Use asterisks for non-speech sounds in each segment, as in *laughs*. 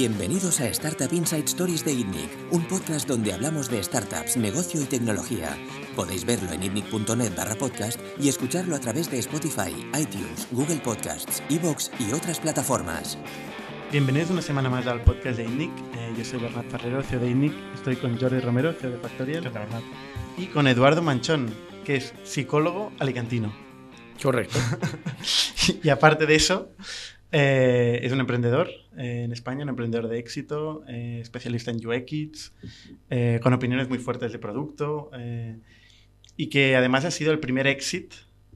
Bienvenidos a Startup Inside Stories de ITNIC, un podcast donde hablamos de startups, negocio y tecnología. Podéis verlo en itnic.net barra podcast y escucharlo a través de Spotify, iTunes, Google Podcasts, Evox y otras plataformas. Bienvenidos una semana más al podcast de ITNIC. Eh, yo soy Bernat Ferrero, CEO de ITNIC. Estoy con Jordi Romero, CEO de Factorial. ¿Qué tal, Bernat? Y con Eduardo Manchón, que es psicólogo alicantino. Correcto. *laughs* y aparte de eso, eh, es un emprendedor eh, en España, un emprendedor de éxito, eh, especialista en UX, con opiniones muy fuertes de producto y que además ha sido el primer exit,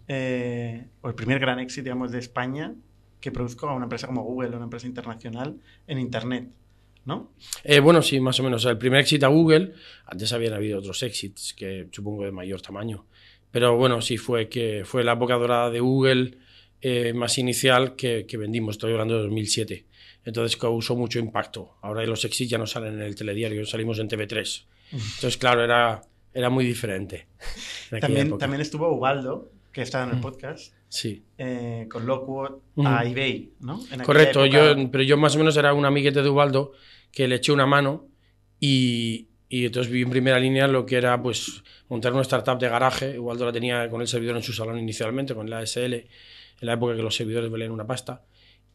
o el primer gran exit, digamos, de España que produzco a una empresa como Google, una empresa internacional, en Internet. ¿No? Bueno, sí, más o menos. El primer éxito a Google, antes habían habido otros exits que supongo de mayor tamaño. Pero bueno, sí fue que fue la época dorada de Google eh, más inicial que, que vendimos. Estoy hablando de 2007. Entonces causó mucho impacto. Ahora los exits ya no salen en el telediario, salimos en TV3. Entonces, claro, era, era muy diferente. *laughs* También, época. también estuvo Ubaldo, que estaba en el Mm. podcast, Sí. eh, con Lockwood Ujú. a eBay, ¿no? En Correcto, época- yo, pero yo más o menos era un amiguete de Ubaldo que le eché una mano y, y entonces vi en primera línea lo que era pues montar una startup de garaje. Ubaldo la tenía con el servidor en su salón inicialmente, con la ASL, en la época que los servidores valían una pasta.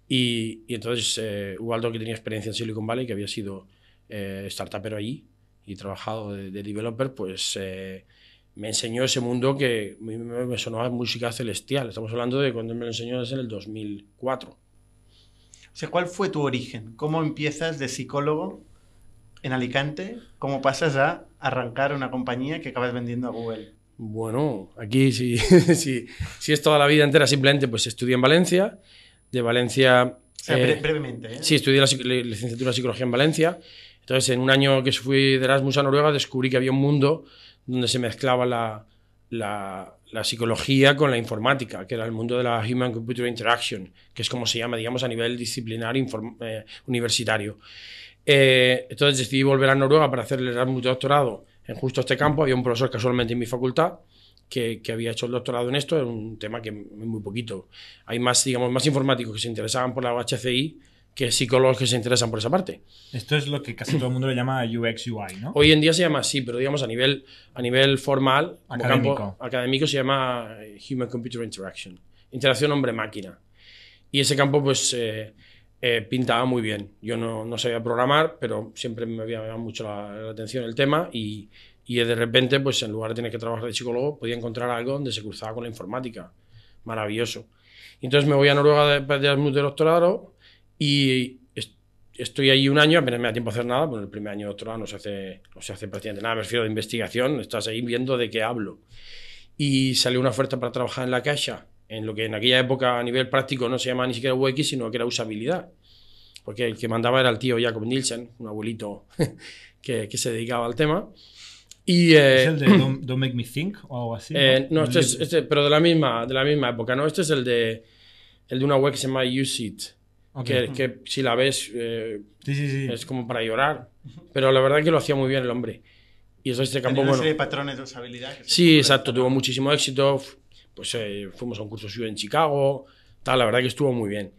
Y, y entonces eh, Ubaldo, que tenía experiencia en Silicon Valley, que había sido eh, startupero allí y trabajado de, de developer, pues eh, me enseñó ese mundo que me, me- sonaba música celestial. Estamos hablando de cuando me lo enseñó es en el 2004. O sea, ¿cuál fue tu origen? ¿Cómo empiezas de psicólogo en Alicante? ¿Cómo pasas a arrancar una compañía que acabas vendiendo a Google? Bueno, aquí sí, sí, sí es toda la vida entera, simplemente pues estudié en Valencia, de Valencia... O sea, eh, bre- brevemente, ¿eh? sí, estudié la, licenciatura de Psicología en Valencia, entonces en un año que fui de Erasmus a Noruega descubrí que había un mundo donde se mezclaba la, la, la psicología con la informática, que era el mundo de la Human Computer Interaction, que es como se llama, digamos, a nivel disciplinar eh, universitario. Eh, entonces decidí volver a Noruega para hacer el Erasmus doctorado en justo este campo. Había un profesor casualmente en mi facultad que, que había hecho el doctorado en esto, era un tema que muy poquito. Hay más, digamos, más informáticos que se interesaban por la HCI que psicólogos que se interesan por esa parte. Esto es lo que casi todo el mundo le llama UX UI, ¿no? Hoy en día se llama así, pero digamos a nivel, a nivel formal, Académico. campo académico, se llama eh, Human Computer Interaction, interacción hombre-máquina. Y ese campo pues eh, eh, pintaba muy bien. Yo no, no sabía programar, pero siempre me había llamado mucho la, la atención el tema y, y de repente pues en lugar de tener que trabajar de psicólogo podía encontrar algo donde se cruzaba con la informática. Maravilloso. Entonces me voy a Noruega de, de de doctorado y est- estoy ahí un año, apenas me da tiempo a hacer nada, porque el primer año de doctorado no se hace, no se hace prácticamente nada, me refiero de investigación, estás ahí viendo de qué hablo. Y salió una oferta para trabajar en la Caixa, en lo que en aquella época a nivel práctico no se llamaba ni siquiera UX, sino que era usabilidad. Porque el que mandaba era el tío Jacob Nielsen, un abuelito *laughs* que, que se dedicaba al tema. Y, eh, ¿Es el de Don't, *clears throat* Don't Make Me Think o algo así? eh, no, este es, este- pero de la misma, de la misma época, ¿no? Este es el de, el de una web que se llama Use It, Ok. que, que si la ves eh, Sí, sí, sí. es como para llorar. Pero la verdad que lo hacía muy bien el hombre. Y eso este campo, una bueno. serie de patrones de usabilidad. Sí, exacto, ¿no? tuvo muchísimo éxito. Pues eh, fuimos a un curso suyo en Chicago. Tal, la verdad que estuvo muy bien.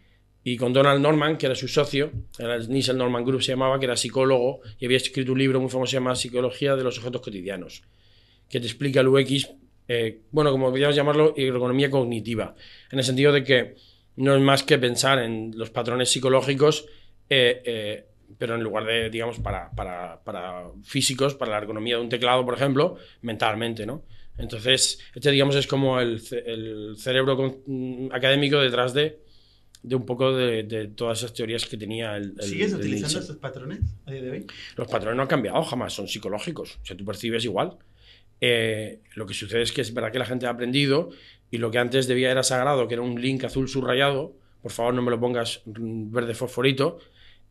Y con Donald Norman, que era su socio, el Nielsen Norman Group se llamaba, que era psicólogo y había escrito un libro muy famoso llamado Psicología de los objetos cotidianos, que te explica el UX, eh, bueno, como podríamos llamarlo, ergonomía cognitiva, en el sentido de que no es más que pensar en los patrones psicológicos, eh, pero en lugar de, digamos, para, para físicos, para la ergonomía de un teclado, por ejemplo, mentalmente, ¿no? Entonces, este, digamos, es como el, ce- el cerebro con- mm, académico detrás de, de un poco de, de todas esas teorías que tenía el, el- ¿Sigues utilizando estos patrones a día de hoy? Los patrones no han cambiado jamás, son psicológicos. O sea, tú percibes igual. Eh, lo que sucede es que es verdad que la gente ha aprendido y lo que antes debía era sagrado, que era un link azul subrayado, por favor no me lo pongas mm, verde fosforito,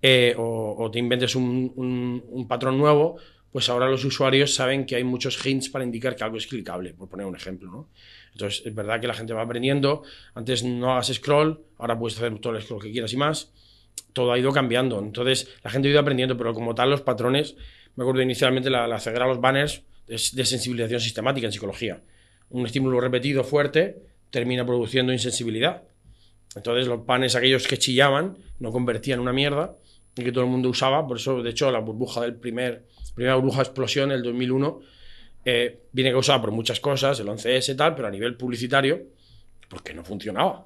eh, o, o te inventes un, un- un patrón nuevo, pues ahora los usuarios saben que hay muchos hints para indicar que algo es clicable, por poner un ejemplo. ¿no? Entonces, es verdad que la gente va aprendiendo. Antes no hagas scroll, ahora puedes hacer todo el scroll que quieras y más. Todo ha ido cambiando. Entonces, la gente ha ido aprendiendo, pero como tal, los patrones, me acuerdo inicialmente la, la ceguera a los banners es de sensibilización sistemática en psicología. Un estímulo repetido fuerte termina produciendo insensibilidad. Entonces, los panes, aquellos que chillaban, no convertían una mierda y que todo el mundo usaba. Por eso, de hecho, la burbuja del primer, primera burbuja explosión, el 2001, eh, viene causada por muchas cosas, el 11S y tal, pero a nivel publicitario, porque no funcionaba.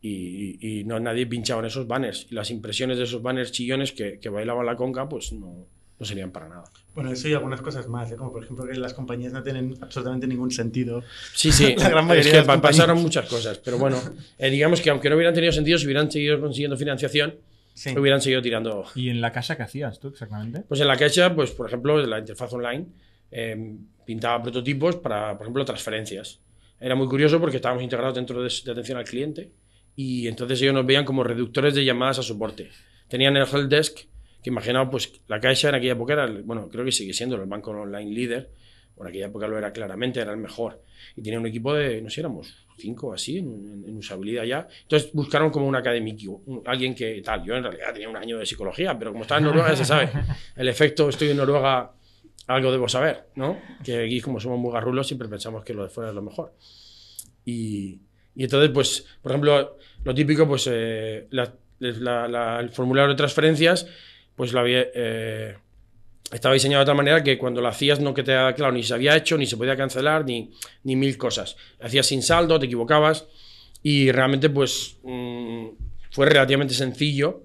Y, y no nadie pinchaba en esos banners. Y las impresiones de esos banners chillones que, que bailaban la conca, pues no, no serían para nada. Bueno, eso y algunas cosas más, ¿eh? como por ejemplo que las compañías no tienen absolutamente ningún sentido. Sí, sí, *laughs* La gran mayoría es que de las pa- compañías. pasaron muchas cosas, pero bueno, eh, digamos que aunque no hubieran tenido sentido, si hubieran seguido consiguiendo financiación, Sí. hubieran seguido tirando. ¿Y en la casa qué hacías tú exactamente? Pues en la Caixa, pues por ejemplo, en la interfaz online, eh, pintaba prototipos para, por ejemplo, transferencias. Era muy curioso porque estábamos integrados dentro de, de atención al cliente y entonces ellos nos veían como reductores de llamadas a soporte. Tenían el help desk, que imaginaba, pues la Caixa en aquella época era, el- bueno, creo que sigue siendo el banco online líder, en aquella época lo era claramente, era el mejor. Y tenía un equipo de, no sé, éramos cinco o así en, en- usabilidad ya. Entonces buscaron como un académico, un- alguien que tal. Yo en realidad tenía un año de psicología, pero como estaba en Noruega ya se sabe. *laughs* El efecto, estoy en Noruega, algo debo saber, ¿no? Que aquí como somos muy garrulos siempre pensamos que lo de fuera es lo mejor. Y, y entonces, pues, por ejemplo, lo típico, pues, eh, la- la- la- el formulario de transferencias, pues lo había, eh, estaba diseñado de tal manera que cuando lo hacías no que te claro ni se había hecho, ni se podía cancelar, ni, ni mil cosas. Hacías sin saldo, te equivocabas y realmente, pues, mm, fue relativamente sencillo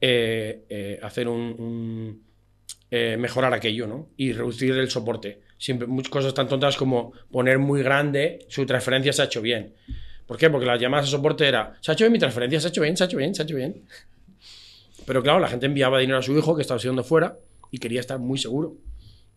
eh, eh, hacer un, eh, mejorar aquello, ¿no? Y reducir el soporte. Siempre muchas cosas tan tontas como poner muy grande su transferencia se ha hecho bien. ¿Por qué? Porque las llamadas a soporte era, se ha hecho bien mi transferencia, se ha hecho bien, se ha hecho bien, se ha hecho bien. Pero claro, la gente enviaba dinero a su hijo que estaba estudiando fuera y quería estar muy seguro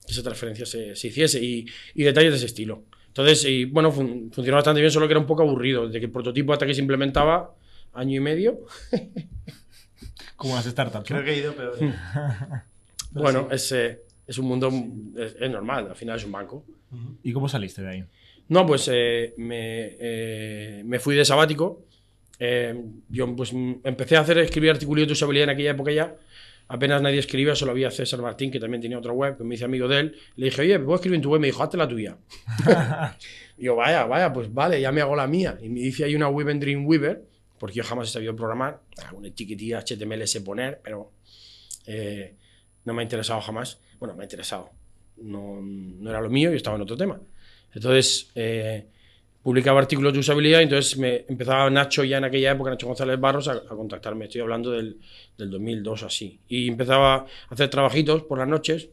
que esa transferencia se, se hiciese y, y detalles de ese estilo. Entonces, y, bueno, fun- funcionó bastante bien, solo que era un poco aburrido. Desde que el prototipo hasta que se implementaba, año y medio, *laughs* Como las startups. Creo que he ido peor. *laughs* Pero bueno, sí. es, eh, es un mundo, es, es normal, al final es un banco. ¿Y cómo saliste de ahí? No, pues eh, me, eh, me fui de sabático. Eh, yo pues m- empecé a hacer escribir artículos de usabilidad en aquella época ya. Apenas nadie escribía, solo había César Martín, que también tenía otra web, que me hice amigo de él. Le dije, oye, ¿puedo escribir en tu web? Me dijo, hazte la tuya. *laughs* y yo, vaya, vaya, pues vale, ya me hago la mía. Y me dice, hay una web en Dreamweaver, porque yo jamás he sabido programar. Una chiquitilla HTML sé poner, pero eh, no me ha interesado jamás. Bueno, me ha interesado. No, no era lo mío, yo estaba en otro tema. Entonces, eh, publicaba artículos de usabilidad y entonces me empezaba Nacho ya en aquella época, Nacho González Barros, a, a contactarme. Estoy hablando del, del 2002 o así. Y empezaba a hacer trabajitos por las noches.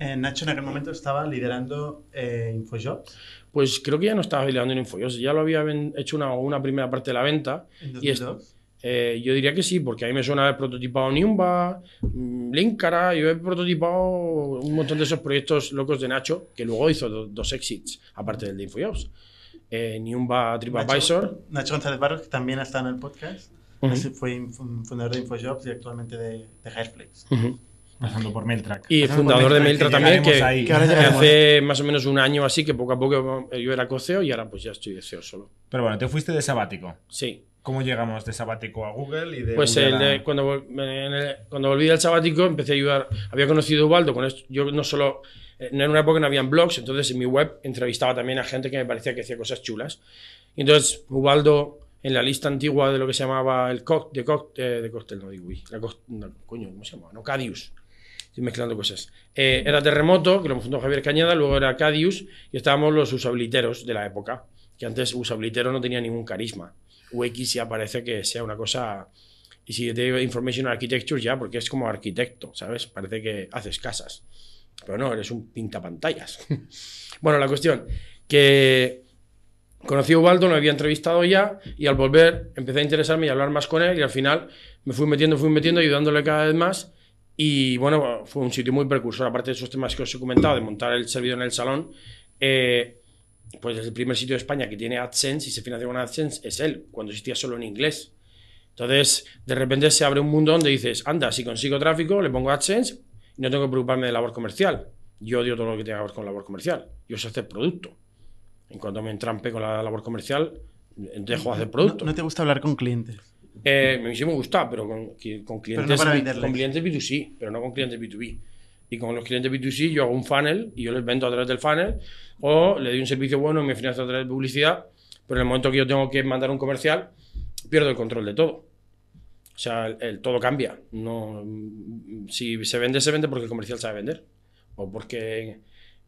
Eh, Nacho en aquel momento estaba liderando eh, InfoJobs Pues creo que ya no estaba bailando en Infojobs, ya lo había hecho una, una primera parte de la venta. en Y es- 2002. Eh, yo diría que sí, porque a mí me suena haber prototipado Niumba, mm, Linkara, yo he prototipado un montón de esos proyectos locos de Nacho, que luego hizo do- dos exits, aparte del de Infojobs. Eh, Niumba TripAdvisor. Nacho, Nacho González Barros, que también está en el podcast. Fue fundador de InfoJobs y actualmente de, de Hireflex. Ujú. Pasando por Mailtrack. Y Pasando fundador de Mailtrack, también, que, ahí. Hace más o menos un año así, que poco a poco yo era co-CEO y ahora pues ya estoy de CEO solo. Pero bueno, te fuiste de sabático. Sí. ¿Cómo llegamos de sabático a Google y de Pues Google el a- cuando, el- cuando volví del sabático empecé a ayudar. Había conocido a Ubaldo con esto. Yo no solo. eh, En una época no habían blogs, entonces en mi web entrevistaba también a gente que me parecía que hacía cosas chulas. Y entonces Ubaldo, en la lista antigua de lo que se llamaba el de, coc- eh, de cóctel, no digo, uy, la no, coño, ¿cómo se llamaba? No, Cadius. Estoy mezclando cosas. Eh, era Terremoto, que lo fundó Javier Cañada, luego era Cadius y estábamos los usabiliteros de la época. Que antes usabilitero no tenía ningún carisma. UX ya parece que sea una cosa. Y si te digo Information Architecture ya, porque es como arquitecto, ¿sabes? Parece que haces casas. Pero no, eres un pintapantallas. *laughs* bueno, la cuestión, que conocí a Ubaldo, lo había entrevistado ya, y al volver empecé a interesarme y a hablar más con él, y al final me fui metiendo, fui metiendo, ayudándole cada vez más. Y bueno, fue un sitio muy precursor, aparte de esos temas que os he comentado, de montar el servidor en el salón. eh, pues es el primer sitio de España que tiene AdSense y se financia con AdSense es él, cuando existía solo en inglés. Entonces, de repente se abre un mundo donde dices, anda, si consigo tráfico, le pongo AdSense y no tengo que preocuparme de labor comercial. Yo odio todo lo que tenga que ver con labor comercial. Yo sé hacer producto. En cuanto me entrampe con la labor comercial, dejo de hacer producto. No, no te gusta hablar con clientes. Eh, a mí sí me gusta, pero con, qui- con clientes, no para B- venderles. con clientes B2C, pero no con clientes B2B. Y con los clientes B2C yo hago un funnel y yo les vendo a través del funnel o le doy un servicio bueno y me financio a través de publicidad, pero en el momento que yo tengo que mandar un comercial, pierdo el control de todo. O sea, el, el todo cambia. No, si se vende, se vende porque el comercial sabe vender. O porque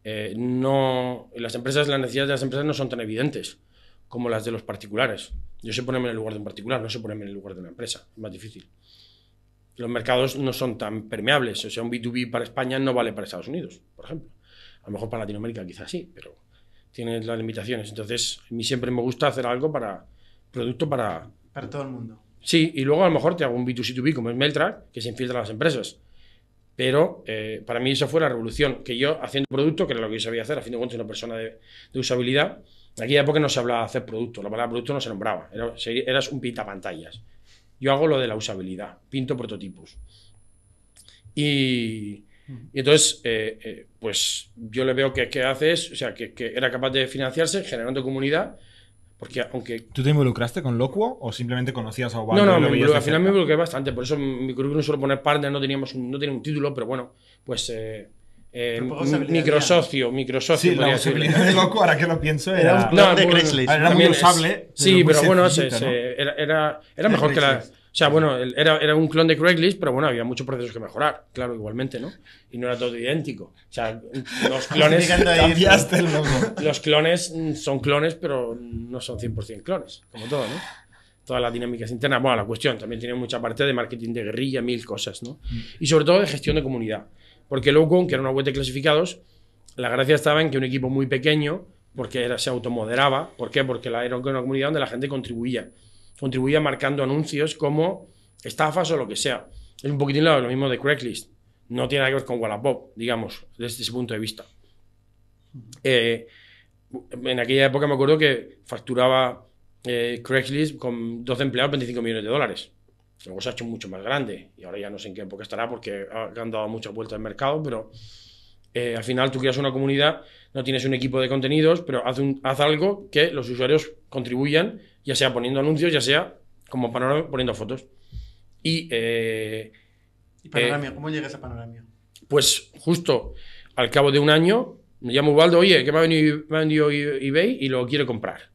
eh, no, las empresas, las necesidades de las empresas no son tan evidentes como las de los particulares. Yo sé ponerme en el lugar de un particular, no sé ponerme en el lugar de una empresa. Es más difícil. Los mercados no son tan permeables. O sea, un B2B para España no vale para Estados Unidos, por ejemplo. A lo mejor para Latinoamérica quizás sí, pero tiene las limitaciones. Entonces, a mí siempre me gusta hacer algo para producto para, Para todo el mundo. Sí, y luego a lo mejor te hago un B2C2B como es Mailtrack, que se infiltra a las empresas. Pero eh, para mí eso fue la revolución, que yo haciendo producto, que era lo que yo sabía hacer, a fin de cuentas una persona de, de usabilidad, en aquella época no se hablaba de hacer producto, la palabra producto no se nombraba, era, eras un pintapantallas. Yo hago lo de la usabilidad, pinto prototipos. Y, y entonces, eh, eh, pues yo le veo que, que haces, o sea, que, que era capaz de financiarse generando comunidad, porque aunque ¿Tú te involucraste con Locuo o simplemente conocías a Ubaldo? no, no, me al final me involucré bastante. Por eso mi currículum suelo poner partner, no, teníamos un, no tenía un título, pero bueno, pues eh, eh, microsocio, microsocio. Sí, la usabilidad de Locuo, ahora que lo pienso, Era era... un No, clon de bueno, Craigslist. era muy es- usable, sí, pero bueno, se- sencillito, se- ¿no? era, era, mejor que la. O sea, bueno, era, era un clon de Craigslist, pero bueno, había muchos procesos que mejorar, claro, igualmente, ¿no? Y no era todo idéntico. O sea, los clones, *laughs* Justificando ahí- Cambiaste el logo. los clones mm, son clones, pero no son 100% clones, como todo, ¿no? Todas las dinámicas internas. Bueno, la cuestión también tiene mucha parte de marketing de guerrilla, mil cosas, ¿no? Y sobre todo de gestión de comunidad. Porque Lowcon, que era una web de clasificados, la gracia estaba en que un equipo muy pequeño, porque era, se automoderaba, ¿por qué? Porque era una comunidad donde la gente contribuía. Contribuía marcando anuncios como estafas o lo que sea. Es un poquitín lo mismo de Craigslist. No tiene nada que ver con Wallapop, digamos, desde ese punto de vista. Eh, en aquella época me acuerdo que facturaba eh, Craigslist con 12 empleados 25 millones de dólares. Luego se ha hecho mucho más grande y ahora ya no sé en qué época estará porque ha- han dado muchas vueltas al mercado, pero eh, al final tú creas una comunidad, no tienes un equipo de contenidos, pero haz, un- haz algo que los usuarios contribuyan, ya sea poniendo anuncios, ya sea como panorama poniendo fotos. Y eh, ¿Y Panoramia? ¿Cómo llegas a Panoramia? pues justo al cabo de un año me llama Ubaldo, oye, que me ha venido, me ha vendido e- eBay y lo quiere comprar.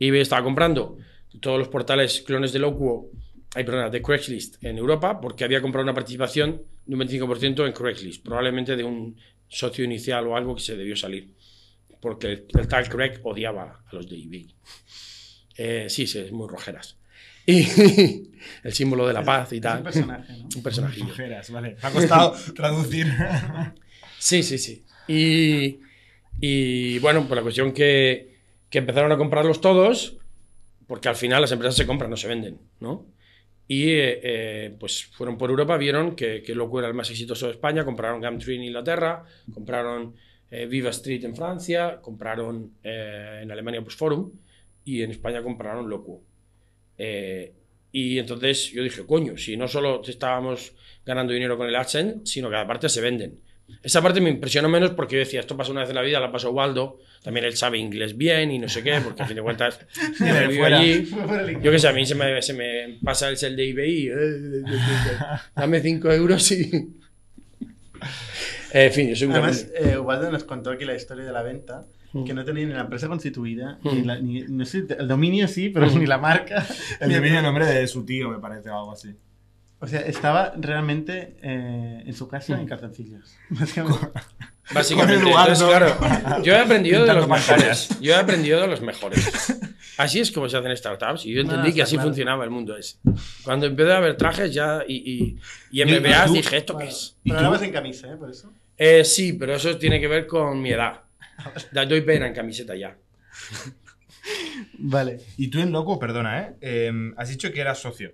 eBay estaba comprando todos los portales clones de Locuo, ay, perdona, de Craigslist en Europa porque había comprado una participación de un 25% en Craigslist, probablemente de un socio inicial o algo que se debió salir. Porque el, el tal Craig odiaba a los de eBay. Eh, sí, sí, es muy rojeras. *laughs* Y el símbolo de la paz y Es tal. un personaje, ¿no? Un personajillo. Ojeras, vale. Me ha costado *laughs* traducir. Sí, sí, sí. Y, y, bueno, pues la cuestión que, que empezaron a comprarlos todos, porque al final las empresas se compran, no se venden, ¿no? Y eh, pues fueron por Europa, vieron que, que Loco era el más exitoso de España, compraron Gumtree en Inglaterra, compraron eh, Viva Street en Francia, compraron eh, en Alemania pues Forum y en España compraron Loco. Y entonces yo dije, coño, si no solo estábamos ganando dinero con el AdSense, sino que aparte se venden. Esa parte me impresionó menos porque yo decía, esto pasa una vez en la vida, la pasa Ubaldo, también él sabe inglés bien y no sé qué, porque a fin de cuentas *laughs* vive fuera. allí. *laughs* Yo que sé, a mí se me, se me pasa el sell de y, eh, eh, eh, dame 5 euros y... Eh, *laughs* en fin, yo soy un Además, gran- eh, Ubaldo nos contó aquí la historia de la venta, Mm. que no tenía ni la empresa constituida, Mm. ni, la- ni- no sé, el dominio sí, pero ni la marca. El Ni dominio el nombre de su tío, me parece, o algo así. O sea, estaba realmente eh, en su casa en calzoncillos. *laughs* Básicamente. Básicamente, Eduardo. entonces, claro, yo he aprendido de los mejores. Yo he aprendido de los mejores. *laughs* Así es como se hacen startups. Y yo entendí que así claro. funcionaba el mundo ese. Cuando empecé a ver trajes ya y, y, y ¿Y MBAs, dije, ¿esto qué es? ¿Y pero en camisa, ¿eh? Por eso. Eh, sí, pero eso tiene que ver con mi edad. *laughs* Da- Doy pena en camiseta ya. Vale. Y tú en Loco, perdona, ¿eh? Eh, Has dicho que eras socio.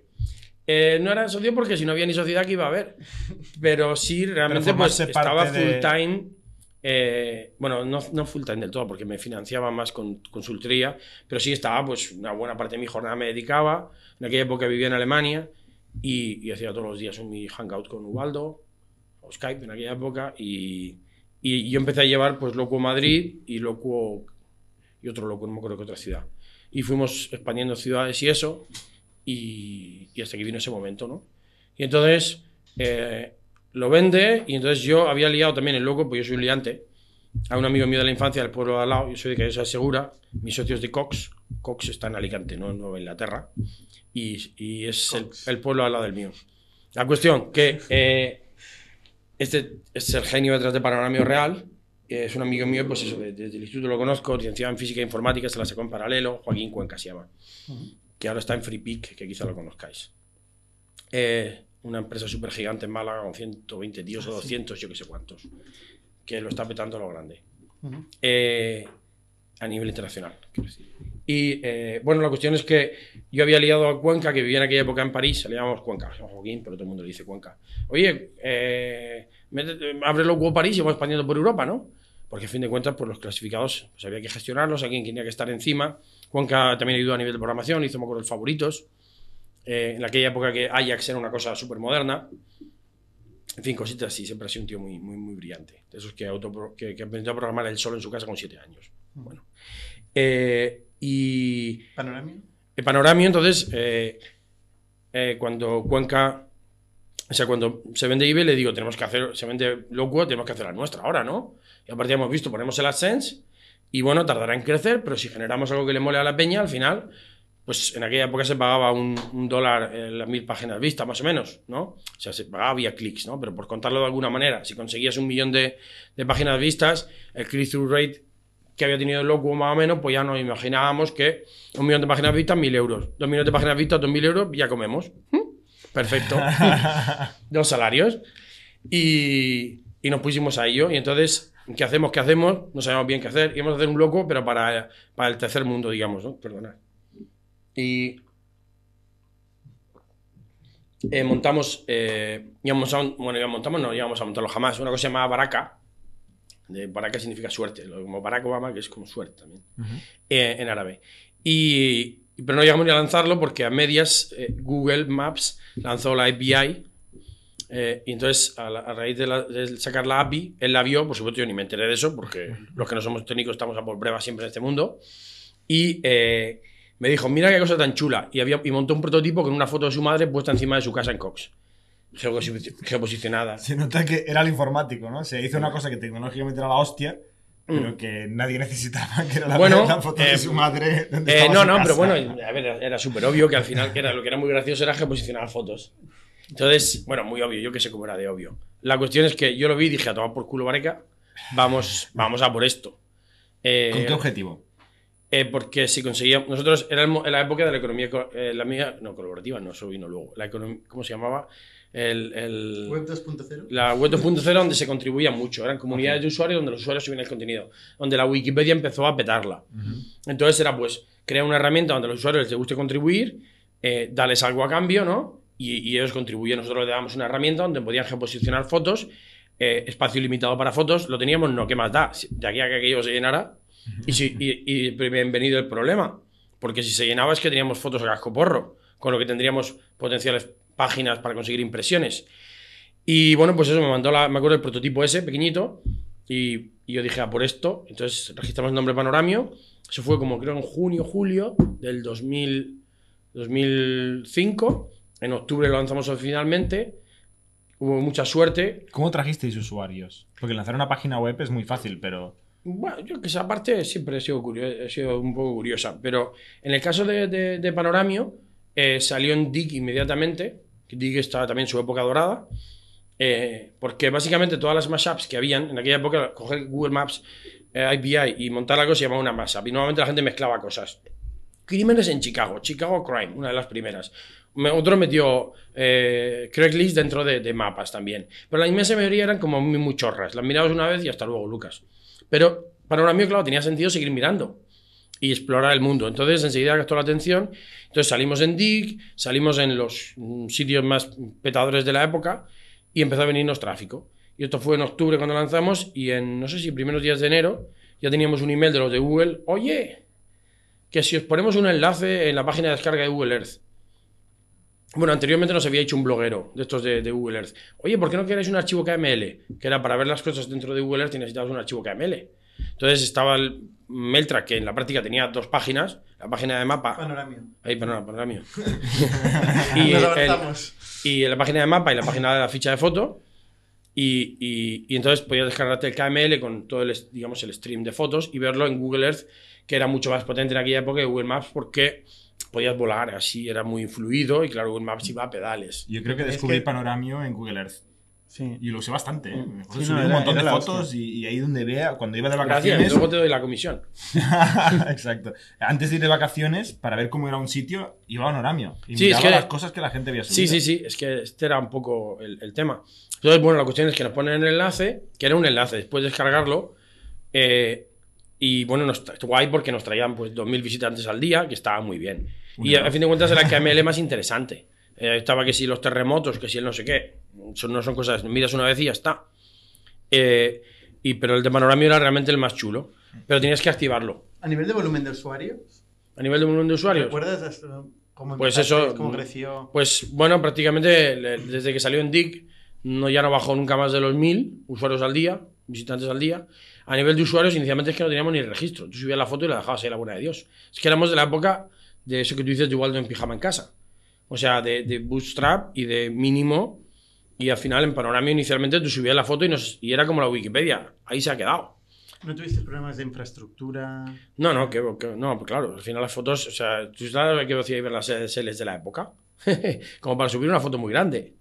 Eh, no era socio porque si no había ni sociedad que iba a haber. Pero sí, realmente Pero pues estaba full de- time. eh, bueno, no, no full time del todo porque me financiaba más con consultoría, pero sí estaba, pues una buena parte de mi jornada me dedicaba. En aquella época vivía en Alemania y, y hacía todos los días un mi hangout con Ubaldo o Skype en aquella época y, y yo empecé a llevar pues Loco Madrid y Loco y otro Loco, no me acuerdo qué otra ciudad. Y fuimos expandiendo ciudades y eso y, y hasta que vino ese momento, ¿no? Y entonces eh, lo vende y entonces yo había liado también el loco, pues yo soy un liante, a un amigo mío de la infancia del pueblo de al lado, yo soy de Cabeza Segura, mis socios de Cox, Cox está en Alicante, no en Nueva Inglaterra, y, y es el, pueblo al lado del mío. La cuestión que eh, este es el genio detrás de Panoramio Real, es un amigo mío, pues eso, de- desde el instituto lo conozco, licenciado en física e informática, se la sacó en paralelo, Joaquín Cuenca se llama, que ahora está en FreePic, que quizá lo conozcáis. Eh, una empresa súper gigante en Málaga con 120 tíos o 200, yo que sé cuántos, que lo está petando a lo grande. Eh, a nivel internacional, quiero decir. Y eh, bueno, la cuestión es que yo había liado a Cuenca, que vivía en aquella época en París, le llamamos Cuenca, Joaquín, pero todo el mundo le dice Cuenca. Oye, eh, métete- abre Hugo París y vamos expandiendo por Europa, ¿no? Porque a fin de cuentas, pues los clasificados pues, había que gestionarlos, alguien tenía que estar encima. Cuenca también ayudó a nivel de programación, hizo, me acuerdo, el favoritos. Eh, en aquella época que Ajax era una cosa súper moderna. En fin, cositas así. Siempre ha sido un tío muy, muy, muy brillante. De esos que, auto, que, que aprendió a programar él solo en su casa con siete años. Bueno. Eh, y Panoramio. el panoramio, entonces, eh, eh, cuando Cuenca, o sea, cuando se vende eBay, le digo, tenemos que hacer, se vende Locuo, tenemos que hacer la nuestra ahora, ¿no? Y aparte ya hemos visto, ponemos el AdSense y bueno, tardará en crecer, pero si generamos algo que le mole a la peña, al final, pues en aquella época se pagaba un, un dólar en las mil páginas vistas, más o menos, ¿no? O sea, se pagaba vía clics, ¿no? Pero por contarlo de alguna manera, si conseguías un millón de, de páginas vistas, el click-through rate que había tenido el Locuo más o menos, pues ya nos imaginábamos que un millón de páginas vistas, mil euros. Dos millones de páginas vistas, dos mil euros, ya comemos. ¿Mm? Perfecto. *laughs* Dos salarios. Y, y nos pusimos a ello. Y entonces, ¿qué hacemos? ¿Qué hacemos? No sabemos bien qué hacer. Íbamos a hacer un loco, pero para, para el tercer mundo, digamos, ¿no? Perdonad. Y eh, montamos, eh, íbamos a, bueno, íbamos, montamos, no íbamos a montarlo jamás, una cosa llamada Baraka. De Baraka significa suerte, como Barack Obama, que es como suerte también, eh, en árabe. Y, pero no llegamos ni a lanzarlo porque a medias eh, Google Maps lanzó la API. Eh, y entonces, a, la- a raíz de, la- de sacar la API, él la vio, por supuesto yo ni me enteré de eso, porque los que no somos técnicos estamos a por prueba siempre en este mundo. Y eh, me dijo, mira qué cosa tan chula. Y, había, y montó un prototipo con una foto de su madre puesta encima de su casa en Cox. Geoposi- Geoposicionada. Se nota que era el informático, ¿no? Se hizo una cosa que tecnológicamente era la hostia, pero que nadie necesitaba, que era la, Mm. Bueno, la foto eh, de su madre. donde Eh, no, su no, casa. pero bueno, a ver, era súper obvio que al final que era, lo que era muy gracioso era geoposicionar fotos. Entonces, bueno, muy obvio, yo que sé cómo era de obvio. La cuestión es que yo lo vi y dije, a tomar por culo, Vareca, vamos, vamos a por esto. Eh, ¿Con qué objetivo? eh, porque si conseguíamos. Nosotros era en la época de la economía. co- eh, la mía. No, colaborativa, no, eso vino luego. La econom- ¿Cómo se llamaba? El, el- Web 2.0. la web 2.0 donde se contribuía mucho. Eran comunidades de usuarios donde los usuarios subían el contenido. Donde la Wikipedia empezó a petarla. Entonces era pues crear una herramienta donde a los usuarios les guste contribuir, eh, darles algo a cambio, ¿no? Y, y ellos contribuyen. Nosotros les dábamos una herramienta donde podían geoposicionar fotos, eh, espacio ilimitado para fotos. Lo teníamos, no, ¿qué más da? De aquí a que aquello se llenara. Y, si, y, y bienvenido el problema. Porque si se llenaba es que teníamos fotos a casco porro, con lo que tendríamos potenciales páginas para conseguir impresiones. Y bueno, pues eso me mandó, la, me acuerdo el prototipo ese, pequeñito, y, y yo dije, a por esto. Entonces registramos el nombre Panoramio. Eso fue como creo en junio, julio del 2000, 2005. En octubre lo lanzamos oficialmente. Hubo mucha suerte. ¿Cómo trajisteis usuarios? Porque lanzar una página web es muy fácil, pero. Bueno, yo que esa parte siempre he sido, curio- he sido un poco curiosa. Pero en el caso de, de- de Panoramio, eh, salió en Dig inmediatamente. Dig estaba también en su época dorada. eh, porque básicamente todas las mashups que habían en aquella época, coger Google Maps, eh, API y montar algo se llamaba una mashup. Y normalmente la gente mezclaba cosas. Crímenes en Chicago, Chicago Crime, una de las primeras. Otro metió eh, Craigslist dentro de, de mapas también. Pero la inmensa mayoría eran como muy, muy chorras. Las mirabas una vez y hasta luego, Lucas. Pero para un amigo, claro, tenía sentido seguir mirando y explorar el mundo. Entonces, enseguida gastó la atención. Entonces salimos en Dig, salimos en los mm, sitios más petadores de la época y empezó a venirnos tráfico. Y esto fue en octubre cuando lanzamos y en, no sé si primeros días de enero, ya teníamos un email de los de Google. Oye, que si os ponemos un enlace en la página de descarga de Google Earth. Bueno, anteriormente nos había hecho un bloguero de estos de, de Google Earth. Oye, ¿por qué no queréis un archivo KML? Que era para ver las cosas dentro de Google Earth y necesitabas un archivo KML. Entonces estaba el Meltra, que en la práctica tenía dos páginas, la página de mapa. Panoramio. Ahí, perdona, panoramio. *laughs* y, Nos el- y la página de mapa y la página de la ficha de foto. Y, y- y entonces podías descargarte el KML con todo el, digamos, el stream de fotos y verlo en Google Earth, que era mucho más potente en aquella época que Google Maps, porque podías volar así, era muy fluido y claro, Google Maps iba a pedales. Yo creo que Es descubrí que- Panoramio en Google Earth. Sí. Y lo usé bastante, ¿eh? Me Sí, subí no, un era- montón de era fotos y, y ahí donde vea, cuando iba de Gracias, vacaciones. luego te doy la comisión. *laughs* Exacto. Antes de ir de vacaciones, para ver cómo era un sitio, iba a Panoramio. Y Sí, es miraba que- las cosas que la gente había subido. Sí, sí, sí, es que este era un poco el, el tema. Entonces, bueno, la cuestión es que nos ponen el enlace, que era un enlace, después de descargarlo, eh, y bueno, nos guay porque nos traían pues 2.000 visitantes al día, que estaba muy bien. Y a, a fin de cuentas era el KML más interesante. Eh, estaba que si los terremotos, que si el no sé qué, eso no son cosas, miras una vez y ya está. Eh, y, pero el de Panoramio era realmente el más chulo, pero tenías que activarlo. A nivel de volumen de usuarios, A nivel de volumen de usuarios, ¿recuerdas cómo Pues eso, cómo creció? Pues bueno, prácticamente desde que salió en DIC no, ya no bajó nunca más de los 1000 usuarios al día, visitantes al día. A nivel de usuarios, inicialmente es que no teníamos ni registro. Tú subías la foto y la dejabas ahí la buena de Dios. Es que éramos de la época de eso que tú dices de Waldo en pijama en casa. O sea, de, de bootstrap y de mínimo. Y al final en panorama inicialmente tú subías la foto y, nos, y era como la Wikipedia. Ahí se ha quedado. ¿No tuviste problemas de infraestructura? No, no, que, que- no, pues claro, al final las fotos, o sea, tú sabes que hacía ver las SLs de la época. *laughs* como para subir una foto muy grande.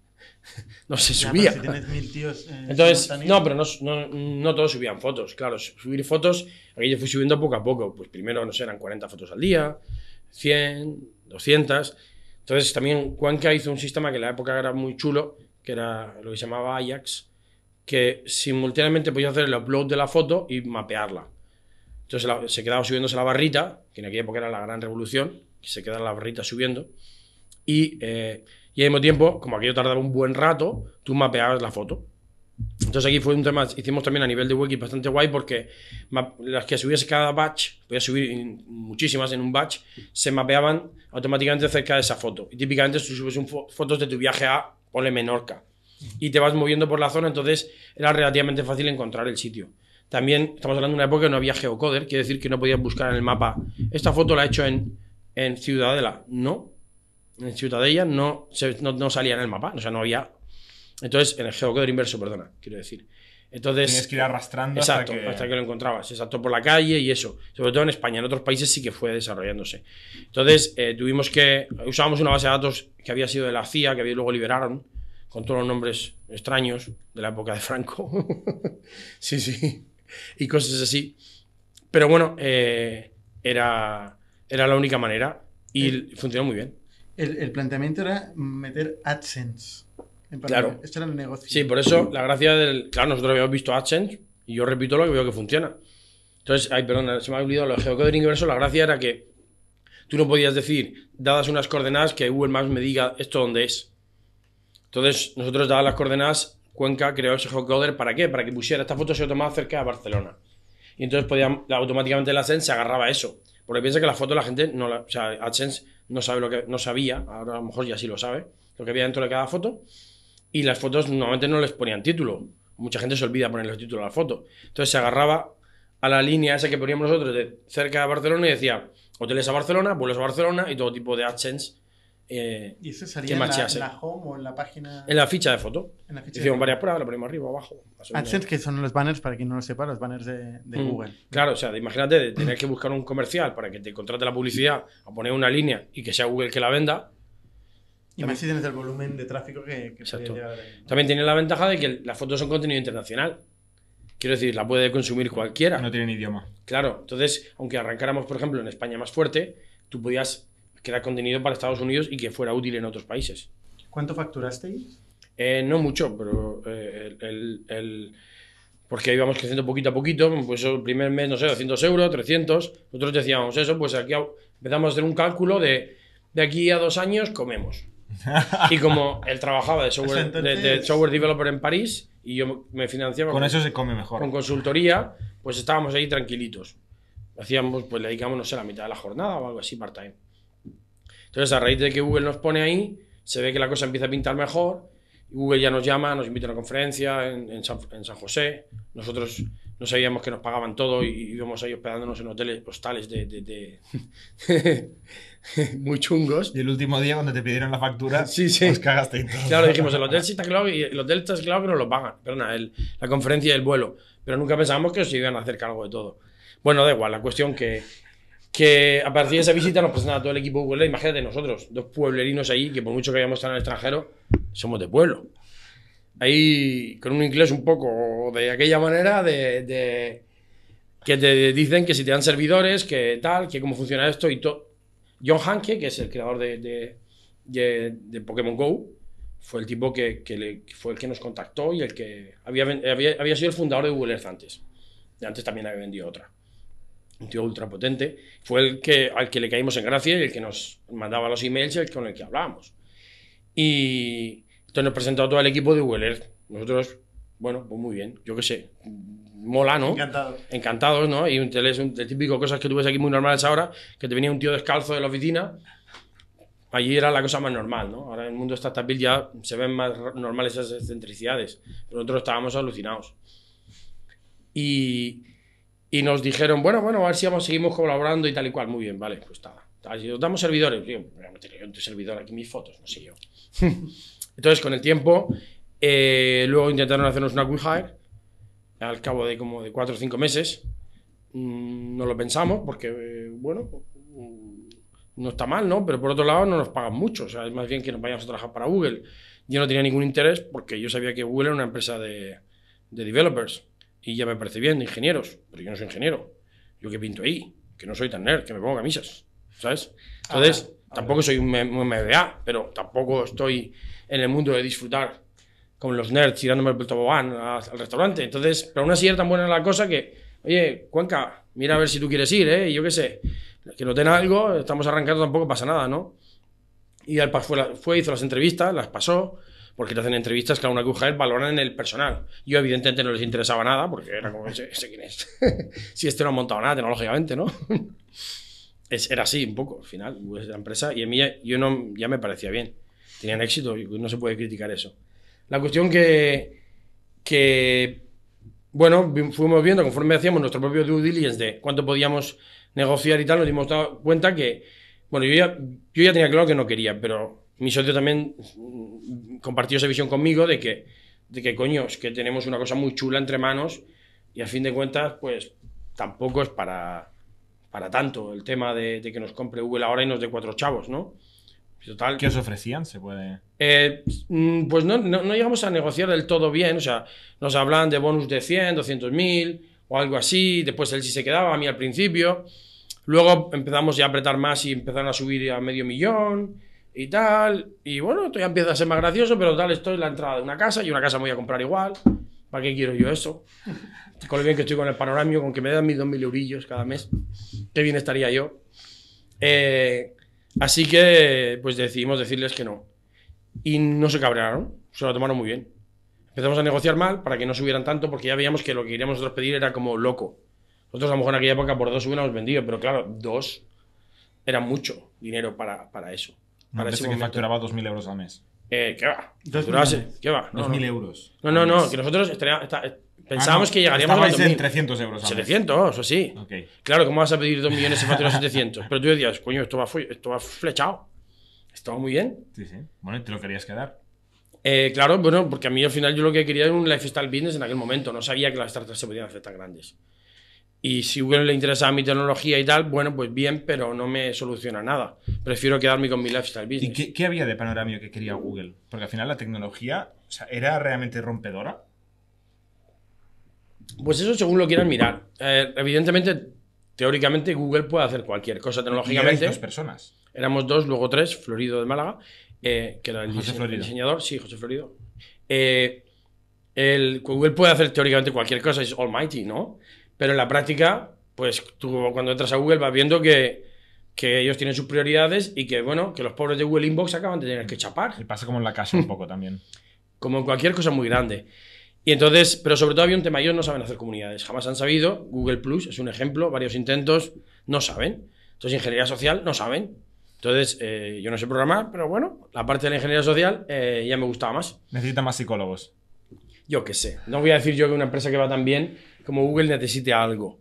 *laughs* no se Ya, subía. pero si tienes mil tíos. eh, Entonces, no, pero no, no, no todos subían fotos. Claro, subir fotos, aquí yo fui subiendo poco a poco. Pues primero, no sé, eran 40 fotos al día, 100, 200. Entonces, también Cuenca hizo un sistema que en la época era muy chulo, que era lo que se llamaba Ajax, que simultáneamente podías hacer el upload de la foto y mapearla. Entonces la- se quedaba subiéndose la barrita, que en aquella época era la gran revolución, que se quedaba la barrita subiendo. Y, eh, y al mismo tiempo, como aquello tardaba un buen rato, tú mapeabas la foto. Entonces aquí fue un tema, hicimos también a nivel de wiki bastante guay porque las que subiese cada batch, podías subir muchísimas en un batch, se mapeaban automáticamente cerca de esa foto. Y típicamente tú subes fotos de tu viaje a, ponle Menorca, y te vas moviendo por la zona, entonces era relativamente fácil encontrar el sitio. También estamos hablando de una época que no había geocoder, quiere decir que no podías buscar en el mapa, esta foto la he hecho en, en Ciudadela. No, en Ciudadella no, se- no, no salía en el mapa, o sea, no había. Entonces, en el geocoder inverso, perdona, quiero decir. Entonces, Tienes que ir arrastrando Exacto, hasta que... hasta que lo encontrabas, exacto, por la calle y eso. Sobre todo en España, en otros países sí que fue desarrollándose. Entonces, eh, tuvimos que. Usábamos una base de datos que había sido de la CIA, que luego liberaron, con todos los nombres extraños de la época de Franco. *laughs* sí, sí. Y cosas así. Pero bueno, eh, era, era la única manera y funcionó muy bien. El, el planteamiento era meter AdSense. en Claro. Este era el negocio. Sí, por eso la gracia del. Claro, nosotros habíamos visto AdSense y yo repito lo que veo que funciona. Entonces, ay, perdón, se me ha olvidado lo de geocoding inverso. La gracia era que tú no podías decir, dadas unas coordenadas, que Google Maps me diga esto dónde es. Entonces, nosotros dadas las coordenadas, Cuenca creó ese geocoder ¿para qué? Para que pusiera esta foto se tomaba cerca de Barcelona. Y entonces podía, automáticamente la AdSense se agarraba a eso. Porque piensa que la foto la gente no la, o sea, AdSense no sabe lo que no sabía, ahora a lo mejor ya sí lo sabe, lo que había dentro de cada foto. Y las fotos normalmente no les ponían título. Mucha gente se olvida ponerle título a la foto. Entonces se agarraba a la línea esa que poníamos nosotros de cerca de Barcelona y decía hoteles a Barcelona, vuelos a Barcelona y todo tipo de AdSense eh, Y eso salía en la, home o en la página. en la ficha de foto. en la ficha de- Hicimos varias pruebas, la ponemos arriba, abajo. o menos. AdSense, que son los banners, para quien no lo sepa, los banners de, de Mm. Google. Claro, o sea, imagínate de tener que buscar un comercial para que te contrate la publicidad, a poner una línea y que sea Google que la venda. Y más si tienes el volumen de tráfico que, que Exacto. ahí. También tiene la ventaja de que las fotos son contenido internacional. Quiero decir, la puede consumir cualquiera. No tienen idioma. Claro, entonces, aunque arrancáramos, por ejemplo, en España más fuerte, tú podías crear contenido para Estados Unidos y que fuera útil en otros países. ¿Cuánto facturasteis? Eh, no mucho, pero eh, el, el- porque íbamos creciendo poquito a poquito, pues el primer mes, no sé, 200 euros, 300, nosotros decíamos eso, pues aquí empezamos a hacer un cálculo de de aquí a dos años comemos. *laughs* Y como él trabajaba de software, de- de, software developer en París y yo me financiaba Con eso se come mejor. con consultoría, pues estábamos ahí tranquilitos. Hacíamos, pues le dedicamos, no sé, la mitad de la jornada o algo así part-time. Entonces, a raíz de que Google nos pone ahí, se ve que la cosa empieza a pintar mejor. y Google ya nos llama, nos invita a una conferencia en, en San, en San José. Nosotros no sabíamos que nos pagaban todo y íbamos ahí hospedándonos en hoteles, hostales de, de- de- *laughs* muy chungos. Y el último día, cuando te pidieron la factura, *laughs* Sí, sí. os cagaste y todo. Claro, dijimos, el hotel sí está claro y el hotel está claro que nos lo pagan. Perdona, el- la conferencia y el vuelo. Pero nunca pensábamos que os iban a hacer cargo de todo. Bueno, da igual, la cuestión que, que a partir de esa visita nos presentaba todo el equipo Google. Imagínate nosotros, dos pueblerinos ahí, que por mucho que hayamos estado en el extranjero, somos de pueblo. Ahí, con un inglés un poco de aquella manera, de, de- que te dicen que si te dan servidores, que tal, que cómo funciona esto y todo. John Hanke, que es el creador de, de, de- de Pokémon Go, fue el tipo que, fue el que nos contactó y el que había, había, había sido el fundador de Google Earth antes. Antes también había vendido otra. Un tío ultra potente. Fue el que, al que le caímos en gracia y el que nos mandaba los emails y el con el que hablábamos. Y entonces nos presentó todo el equipo de Earth. Nosotros, bueno, pues muy bien, yo qué sé, mola, ¿no? Encantado. encantados, ¿no? Y un tele es un el típico cosas que tú ves aquí muy normales ahora, que te venía un tío descalzo de la oficina. Allí era la cosa más normal, ¿no? Ahora en el mundo startup ya se ven más normales esas excentricidades. Pero nosotros estábamos alucinados. Y, y nos dijeron, bueno, bueno, a ver si vamos, seguimos colaborando y tal y cual. Muy bien, vale, pues está. Si os damos servidores, meter yo en tu servidor aquí mis fotos, no sé yo. *laughs* Entonces, con el tiempo, eh, luego intentaron hacernos una quick hire al cabo de como de cuatro o cinco meses. Mm, no lo pensamos porque, eh, bueno, mm, no está mal, ¿no? Pero por otro lado no nos pagan mucho. O sea, es más bien que nos vayamos a trabajar para Google. Yo no tenía ningún interés porque yo sabía que Google era una empresa de, de developers. Y ya me parece bien, de ingenieros. Pero yo no soy ingeniero. Yo que pinto ahí, que no soy tan nerd, que me pongo camisas. ¿Sabes? Entonces, tampoco soy un, MBA, pero tampoco estoy en el mundo de disfrutar con los nerds tirándome el tobogán al restaurante. Entonces, pero aún así era tan buena la cosa que, oye, Cuenca, mira a ver si tú quieres ir, ¿eh? Y yo qué sé, que no tenga algo, estamos arrancando, tampoco pasa nada, ¿no? Y al fue, fue, hizo las entrevistas, las pasó, porque te hacen entrevistas que a una QGL valoran el personal. Yo, evidentemente, no les interesaba nada, porque era como, ese quién es. *laughs* si este no ha montado nada tecnológicamente, ¿no? *laughs* es, era así, un poco, al final, pues, la empresa, y a mí ya, yo no, ya me parecía bien. Tenían éxito, y no se puede criticar eso. La cuestión que, que bueno, fuimos viendo conforme hacíamos nuestro propio due diligence de cuánto podíamos negociar y tal, nos dimos cuenta que, bueno, yo ya, yo ya tenía claro que no quería, pero mi socio también mm, compartió esa visión conmigo de que, de que coño, es que tenemos una cosa muy chula entre manos y a fin de cuentas, pues tampoco es para, para tanto el tema de, de que nos compre Google ahora y nos dé cuatro chavos, ¿no? Total, ¿Qué os ofrecían? Se puede. eh, mm, pues no, no, no llegamos a negociar del todo bien, o sea, nos hablan de bonus de 100, 200 mil o algo así, después él sí se quedaba, a mí al principio, luego empezamos ya a apretar más y empezaron a subir a medio millón y tal, y bueno, esto ya empieza a ser más gracioso, pero tal, esto es la entrada de una casa y una casa me voy a comprar igual, ¿para qué quiero yo eso? Con lo bien que estoy con el panoramio, con que me dan mis 2.000 eurillos cada mes, qué bien estaría yo. Eh, así que, pues decidimos decirles que no. Y no se cabrearon, se lo tomaron muy bien. Empezamos a negociar mal para que no subieran tanto, porque ya veíamos que lo que queríamos nosotros pedir era como loco. Nosotros a lo mejor en aquella época por dos hubiéramos vendido, pero claro, dos era mucho dinero para, para eso. Para ese que momento. facturaba 2.000 euros al mes. Eh, ¿Qué va? Dos Facturase. ¿Qué va? No, 2.000 no. euros. No, no, no, que nosotros estaría- está- Ah, pensábamos no, que llegaríamos a los estabais en 2.000. 300 euros al mes. 700, eso sí. Ok. Claro, ¿cómo vas a pedir 2 millones y facturas 700? Pero tú decías, coño, esto va, fu- esto va flechado. Esto va muy bien. Sí, sí. Bueno, y te lo querías quedar. Eh, claro, bueno, porque a mí al final yo lo que quería era un lifestyle business en aquel momento. No sabía que las startups se podían hacer tan grandes. Y si Google le interesaba mi tecnología y tal, bueno, pues bien, pero no me soluciona nada. Prefiero quedarme con mi lifestyle ¿Y business. qué, qué había de panoramio que quería Google? Porque al final la tecnología o sea, era realmente rompedora. Pues eso según lo quieran mirar. Eh, evidentemente, teóricamente, Google puede hacer cualquier cosa Y tecnológicamente. dos personas. Éramos dos, luego tres, Florido de Málaga, eh, que era el, José dise- Florido. el diseñador, sí, José Florido. Eh, el, Google puede hacer teóricamente cualquier cosa, es almighty, ¿no? Pero en la práctica, pues tú cuando entras a Google vas viendo que, que ellos tienen sus prioridades y que, bueno, que los pobres de Google Inbox acaban de tener que chapar Y pasa como en la casa un poco también. *laughs* como en cualquier cosa muy grande. Y entonces, pero sobre todo había un tema, ellos no saben hacer comunidades, jamás han sabido, Google Plus es un ejemplo, varios intentos, no saben. Entonces, ingeniería social, no saben. Entonces, eh, yo no sé programar, pero bueno, la parte de la ingeniería social eh, ya me gustaba más. Necesita más psicólogos. Yo qué sé, no voy a decir yo que una empresa que va tan bien como Google necesite algo,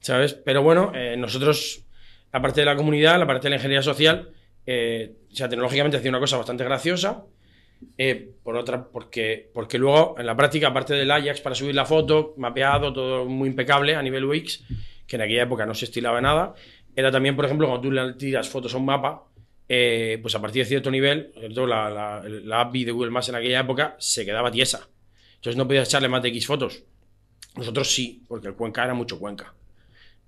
¿sabes? Pero bueno, eh, nosotros, la parte de la comunidad, la parte de la ingeniería social, eh, o sea, tecnológicamente hacía una cosa bastante graciosa. eh, por otra, porque, porque luego en la práctica, aparte del Ajax para subir la foto, mapeado, todo muy impecable a nivel UX, que en aquella época no se estilaba nada, era también, por ejemplo, cuando tú le tiras fotos a un mapa, eh, pues a partir de cierto nivel, la, la, la API de Google Maps en aquella época se quedaba tiesa. Entonces no podías echarle más de X fotos. Nosotros sí, porque el Cuenca era mucho Cuenca.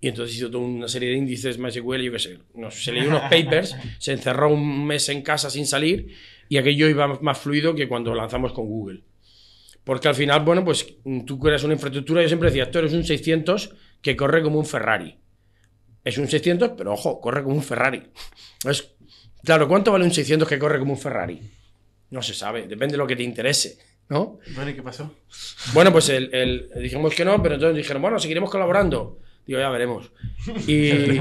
Y entonces hizo toda una serie de índices MySQL, yo qué sé. Nos, se leyó unos *laughs* papers, se encerró un mes en casa sin salir y aquello iba más fluido que cuando lanzamos con Google. Porque al final, bueno, pues tú eres una infraestructura, yo siempre decía, tú eres un 600 que corre como un Ferrari. Es un 600, pero ojo, corre como un Ferrari. Es, claro, ¿cuánto vale un 600 que corre como un Ferrari? No se sabe, depende de lo que te interese. ¿No? Bueno, ¿y qué pasó? Bueno, pues el, el- dijimos que no, pero entonces dijeron, bueno, seguiremos colaborando. Digo, ya veremos. Y,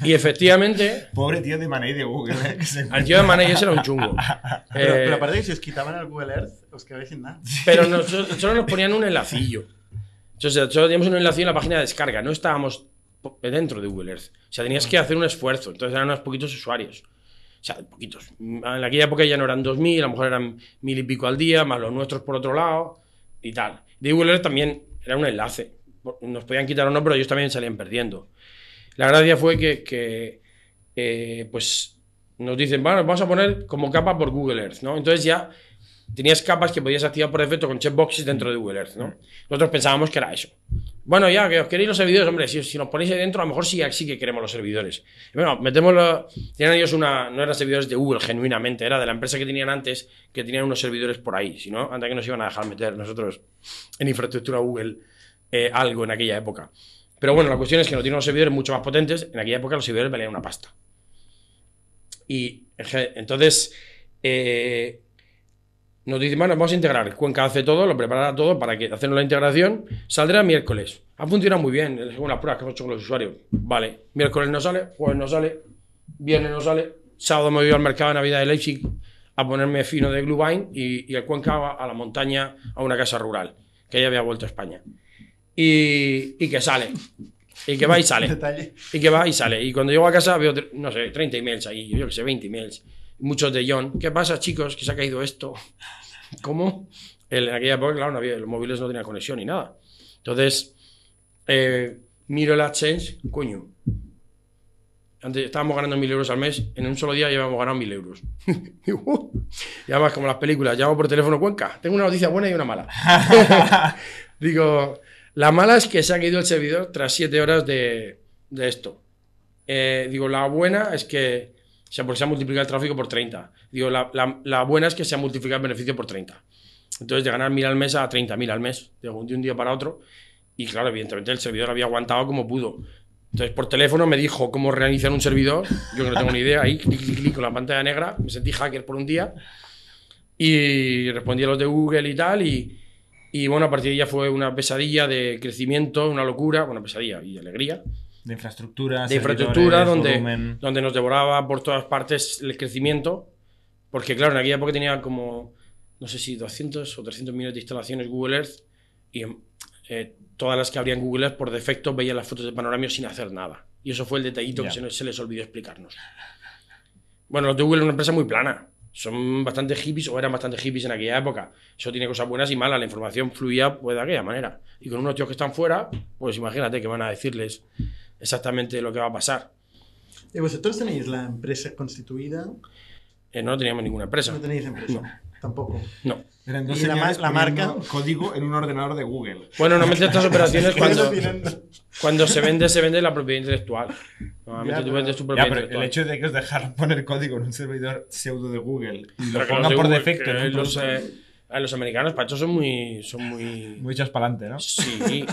*laughs* y efectivamente, Pobre tío de Manei de Google. ¿eh? al tío de Manei ese era un chungo. *laughs* Pero, Eh, pero aparte que si os quitaban el Google Earth, os quedabais sin nada. Pero nosotros, solo nos ponían un enlacillo. Entonces, solo teníamos un enlacillo en la página de descarga. No estábamos dentro de Google Earth. O sea, tenías que hacer un esfuerzo. Entonces eran unos poquitos usuarios. O sea, poquitos. En aquella época ya no eran 2.000, a lo mejor eran mil y pico al día, más los nuestros por otro lado y tal. De Earth también era un enlace. Nos podían quitar o no, pero ellos también salían perdiendo. La gracia fue que, que, eh, pues nos dicen, bueno, vamos a poner como capa por Google Earth, ¿no? Entonces ya tenías capas que podías activar por defecto con checkboxes dentro de Google Earth, ¿no? Nosotros pensábamos que era eso. Bueno, ya, que os queréis los servidores, hombre, si, nos ponéis ahí dentro, a lo mejor sí, sí que queremos los servidores. Bueno, metemos los... Tenían ellos una... No eran servidores de Google, genuinamente, era de la empresa que tenían antes, que tenían unos servidores por ahí. Si no, anda que nos iban a dejar meter nosotros en infraestructura Google eh, algo en aquella época. Pero bueno, la cuestión es que no tienen unos servidores mucho más potentes. En aquella época los servidores valían una pasta. Y entonces eh, nos dicen, bueno, vamos a integrar. Cuenca hace todo, lo preparará todo para que hacernos la integración. Saldrá miércoles. Ha funcionado muy bien, según las pruebas que hemos hecho con los usuarios. Vale, miércoles no sale, jueves no sale, viernes no sale. Sábado me voy al mercado de Navidad de Leipzig a ponerme fino de Glühwein y, y el Cuenca a, a la montaña, a una casa rural, que ya había vuelto a España. Y, y que sale. Y que va y sale. *laughs* Detalle. Y que va y sale. Y cuando llego a casa veo, no sé, 30 emails ahí, yo que sé, 20 emails. Muchos de John. ¿Qué pasa, chicos? Que se ha caído esto. *laughs* ¿Cómo? El- en aquella época, claro, no había, los móviles no tenían conexión ni nada. Entonces, eh, miro el AdSense, coño. Antes estábamos ganando mil euros al mes, en un solo día llevamos ganado mil euros. *laughs* Y además, como las películas, llamo por teléfono Cuenca. Tengo una noticia buena y una mala. *laughs* Digo, la mala es que se ha caído el servidor tras 7 horas de, de esto. Eh, digo, la buena es que se, porque se ha multiplicado el tráfico por 30. Digo, la, la- la buena es que se ha multiplicado el beneficio por 30. Entonces, de ganar 1000 al mes a 30.000 al mes, de un, de un día para otro. Y claro, evidentemente el servidor había aguantado como pudo. Entonces, por teléfono me dijo cómo reiniciar un servidor. Yo que no tengo ni idea, ahí, clic, clic, clic, con la pantalla negra. Me sentí hacker por un día. Y respondí a los de Google y tal. Y, y bueno, a partir de ahí ya fue una pesadilla de crecimiento, una locura, bueno, pesadilla y alegría, De infraestructura, de infraestructura donde, volumen. donde nos devoraba por todas partes el crecimiento, porque claro, en aquella época tenía como, no sé si 200 o 300 millones de instalaciones Google Earth y eh, todas las que habrían Google Earth por defecto veían las fotos de panoramio sin hacer nada. Y eso fue el detallito que se les olvidó explicarnos. Bueno, los de Google es una empresa muy plana. Son bastante hippies o eran bastante hippies en aquella época. Eso tiene cosas buenas y malas. La información fluía pues, de aquella manera. Y con unos tíos que están fuera, pues imagínate que van a decirles exactamente lo que va a pasar. ¿Y vosotros tenéis la empresa constituida? Eh, no teníamos ninguna empresa. No tenéis empresa. Tampoco. No. Eran dos ¿Y la ma- la marca? código en un ordenador de Google. Bueno, normalmente estas *laughs* operaciones cuando, cuando se vende, se vende la propiedad intelectual. Normalmente Ya, tú pero- vendes tu Ya, propiedad pero el intelectual. hecho de que os dejaran poner código en un servidor pseudo de Google y lo Pero pongan por Google, defecto que en un los, eh, a los americanos, para eso son muy. Son muy. muy echas para adelante, ¿no? Sí.